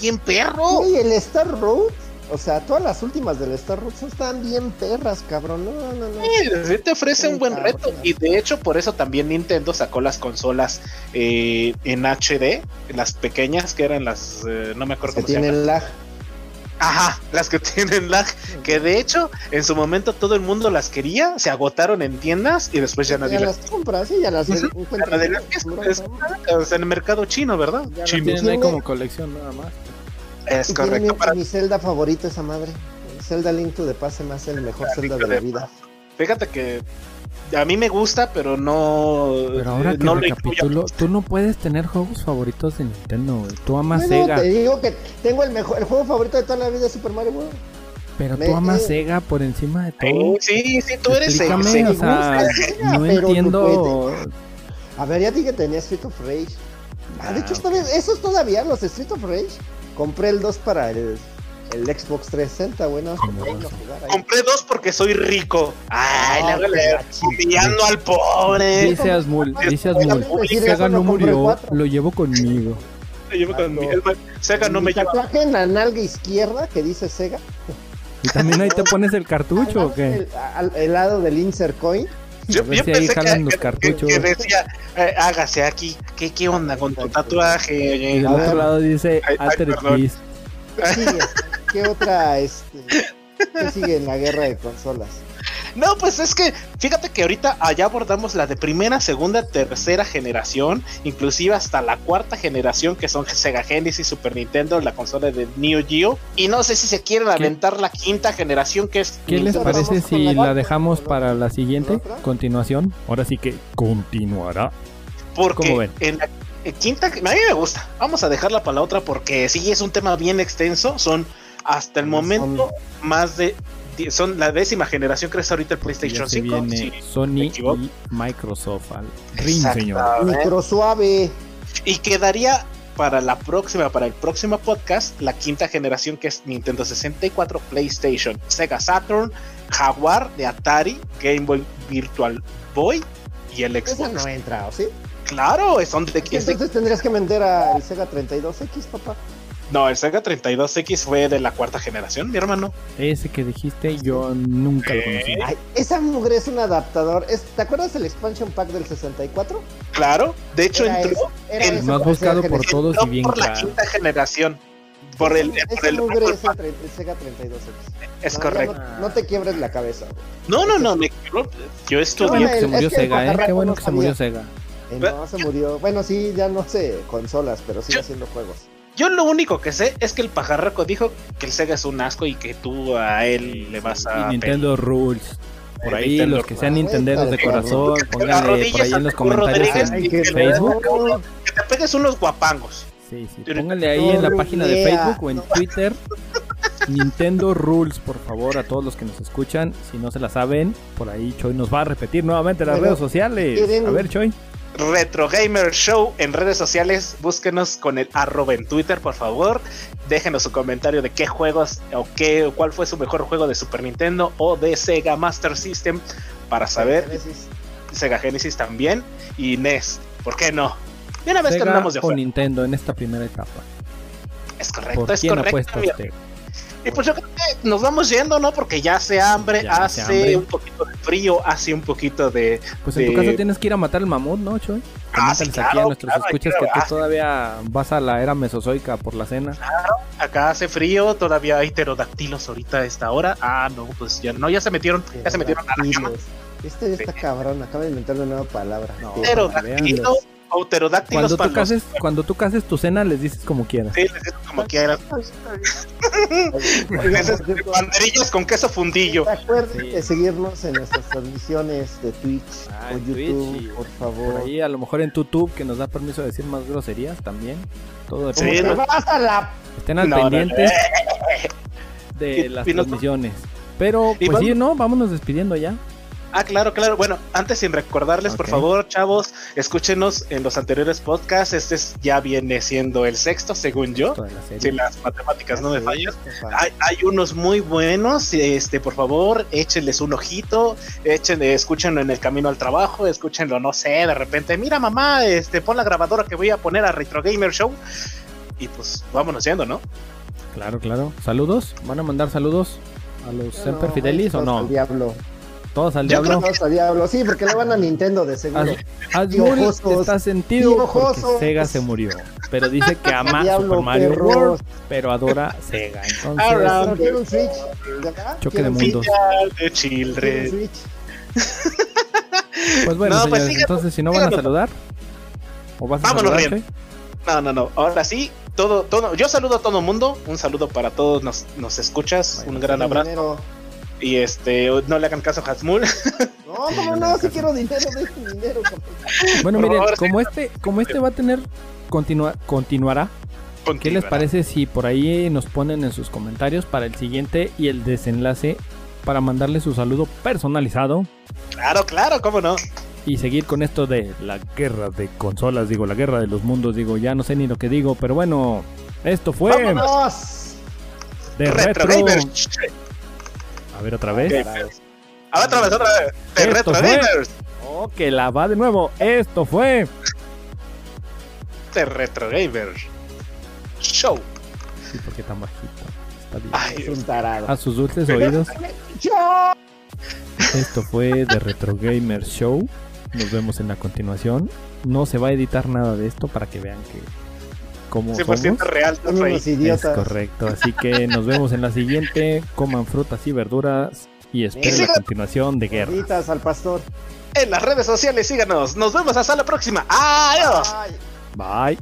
bien perro. Güey, el Star Road. O sea, todas las últimas del Star Road están bien perras, cabrón. No, no, no. Sí, te ofrece un buen reto y de hecho por eso también Nintendo sacó las consolas eh, en HD, las pequeñas que eran las, eh, no me acuerdo Que tienen lag. Ajá, las que tienen lag, que de hecho en su momento todo el mundo las quería, se agotaron en tiendas y después ya nadie Ya las las compras, sí, ya las es en el mercado chino, ¿verdad? Ya Chino. Tienen ahí como colección nada más. Es correcto. mi, Para, mi Zelda favorito esa madre. El Zelda Link to the Past se me hace el mejor Zelda de la vida. fíjate que a mí me gusta, pero no. Pero ahora eh, que no lo recapitulo, tú no puedes tener juegos favoritos de Nintendo, güey. Tú amas Bueno, Sega, te digo que tengo el mejor, el juego favorito de toda la vida es Super Mario World. pero me- tú amas eh, Sega por encima de todo. Sí, sí, sí, tú eres Sega. o sea, Sega, no entiendo. A ver, ya dije que tenía Street of Rage. Ah, de Ah, hecho, todavía- esos todavía, los Street of Rage. Compré el 2 para el, el Xbox 360, bueno. Como para irlo dos. a jugar ahí. Compré dos porque soy rico. Ay, Ah, le la humillando al pobre. Dice Asmul, dice Asmul, Sega no compré murió, cuatro. lo llevo conmigo. Yo con mi- el- Sega no me lleva. tatuaje en la nalga izquierda que dice Sega. ¿Y también ahí te pones el cartucho o qué? El, al- el lado del insert coin. Yo, yo si ahí pensé jalan que, los que- cartuchos. que decía, eh, hágase aquí. ¿Qué, ¿Qué onda con tu tatuaje? Y del otro lado dice Ay, ay, Altered perdón. Beast. ¿Qué sigue? ¿Qué otra, este, qué sigue en la guerra de consolas? No, pues es que fíjate que ahorita allá abordamos la de primera, segunda, tercera generación, inclusive hasta la cuarta generación que son Sega Genesis, Super Nintendo, la consola de Neo Geo. Y no sé si se quieren ¿Qué? aventar la quinta generación que es ¿Qué les parece si la dejamos para la siguiente continuación? Ahora sí que continuará. porque ¿Cómo ven? en la en quinta, a mí me gusta. Vamos a dejarla para la otra porque sí es un tema bien extenso. Son hasta el Son- momento más de son la décima generación que es ahorita el PlayStation se 5. viene Sí. me Sony y Microsoft al ring, señor. Micro suave. Y quedaría para la próxima, para el próximo podcast, la quinta generación que es Nintendo 64, PlayStation, Sega Saturn, Jaguar de Atari, Game Boy Virtual Boy y el Esa Xbox. no entra, ¿o sí? Claro, son de, es de- Entonces tendrías que vender al Sega 32X, papá. No, el Sega 32X fue de la cuarta generación, mi hermano. Ese que dijiste yo nunca lo conocí. Ay, esa mugre es un adaptador. Es- ¿Te acuerdas el expansion pack del 64? Claro, de hecho Era entró, el más buscado por todos y bien por la claro. quinta generación. Por el, Esa- por esa el mugre es el, tre- el Sega 32X. es No, correcto. No, no te quiebres la cabeza. No, no, no, me, yo Qué estudié. bueno que el- se murió es que el Sega, ¿eh? Qué bueno no que se murió. Sega. Eh, no, se murió. Bueno, sí, ya no sé consolas, pero sigue Yo- haciendo juegos. Yo lo único que sé es que el pajarraco dijo que el Sega es un asco y que tú a él le vas a. Y Nintendo Rules. Por ahí, Nintendo los que sean nintenderos de corazón, pónganle por ahí en los comentarios en Ay, Facebook. no. Que te pegues unos guapangos. Sí, sí. Pónganle ahí en la página de. Facebook o en Twitter. Nintendo Rules, por favor, a todos los que nos escuchan. Si no se la saben, por ahí Choi nos va a repetir nuevamente las redes sociales. ¿quieren- A ver, Choi. Retro Gamer Show en redes sociales. Búsquenos con el arroba en Twitter, por favor. Déjenos su comentario de qué juegos o qué, cuál fue su mejor juego de Super Nintendo o de Sega Master System para saber. Genesis. Sega Genesis también y NES. ¿Por qué no? Y una vez que Sega andamos de o. Nintendo en esta primera etapa. Es correcto, ¿Por es quién correcto. Y pues yo creo que nos vamos yendo, ¿no? Porque ya hace hambre, Ya hace hace hambre. un poquito de frío, hace un poquito de. Pues en tu caso tienes que ir a matar el mamut, ¿no, Choi? Ah, sí, aquí claro, a nuestros claro, escuchas claro. que tú todavía vas a la era mesozoica por la cena. Acá hace frío, todavía hay pterodactilos ahorita a esta hora. Ah, no, pues ya no, ya se metieron, ya se metieron a la cama. Pterodáctilos. Este ya está cabrón, acaba de inventar una nueva palabra. No, Pterodactilo o pterodáctilos Cuando tú, cases, cuando tú cases tu cena, les dices como quieras. Sí, les digo como por cierto, Banderillas con queso fundillo. Recuerden Sí. de seguirnos en nuestras transmisiones de Twitch Ah, o YouTube, Twitch y por Por favor. ahí, a lo mejor en YouTube, que nos da permiso de decir más groserías también. Todo Sí, depende. ¿Cómo no. te vas a la Estén al No, no, no. pendientes Y- de las transmisiones. Pero, pues sí, ¿no? Vámonos despidiendo ya. Ah, claro, claro. Bueno, antes sin recordarles, por favor, chavos, escúchenos en los anteriores podcasts. Este es- ya viene siendo el sexto, según yo. La. Si las matemáticas no me fallan. Hay, hay unos muy buenos, este, por favor, échenles un ojito, echen, escúchenlo en el camino al trabajo, escúchenlo, no sé, de repente, mira mamá, este, pon la grabadora que voy a poner a Retro Gamer Show. Y pues vámonos yendo, ¿no? Claro, claro. Saludos. ¿Van a mandar saludos a los Semper no, Fidelis o no? Al diablo. Todos al Yo diablo. Todos al diablo. Sí, porque le van a Nintendo de seguro. Piojosos. está sentido porque. Sega se murió. Pero dice que ama Diablo, Super Mario perros. World, pero adora Sega. Entonces, Ahora- quiero un Switch. Choque de mundos. De Children. Switch. pues bueno, No, pues señores, síganos, entonces si no van a saludar, ¿o vas a Vámonos saludar, bien. No, no, no. Ahora sí, todo, todo. Yo saludo a todo el mundo. Un saludo para todos nos, nos escuchas. Bueno, un gran abrazo. dinero. Y este, no le hagan caso a Hasmul. No, cómo no si quiero dinero, dejen dinero. cabrón. Bueno, miren, favor, como este, como este va a tener continua- continuará, ¿qué les parece si por ahí nos ponen en sus comentarios para el siguiente y el desenlace para mandarle su saludo personalizado Claro, claro, cómo no. y seguir con esto de la guerra de consolas, digo, la guerra de los mundos, digo, ya no sé ni lo que digo, pero bueno, esto fue ¡Vámonos! de Retro retro. A ver otra vez. A ver, otra vez, otra vez. De Esto Retro Gamers. Oh, que la va de nuevo. Esto fue De Retro Gamers. Show. Sí, porque tan bajito. Padilla. Ay, Es un tarado. A sus dulces oídos. Esto fue The Retro Gamer Show. Nos vemos en la continuación. No se va a editar nada de esto para que vean que cómo 100% somos. real. Unos Es idiotas. correcto. Así que nos vemos en la siguiente. Coman frutas y verduras y esperen la continuación de guerra. Al pastor. En las redes sociales síganos. Nos vemos hasta la próxima. Adiós. Bye.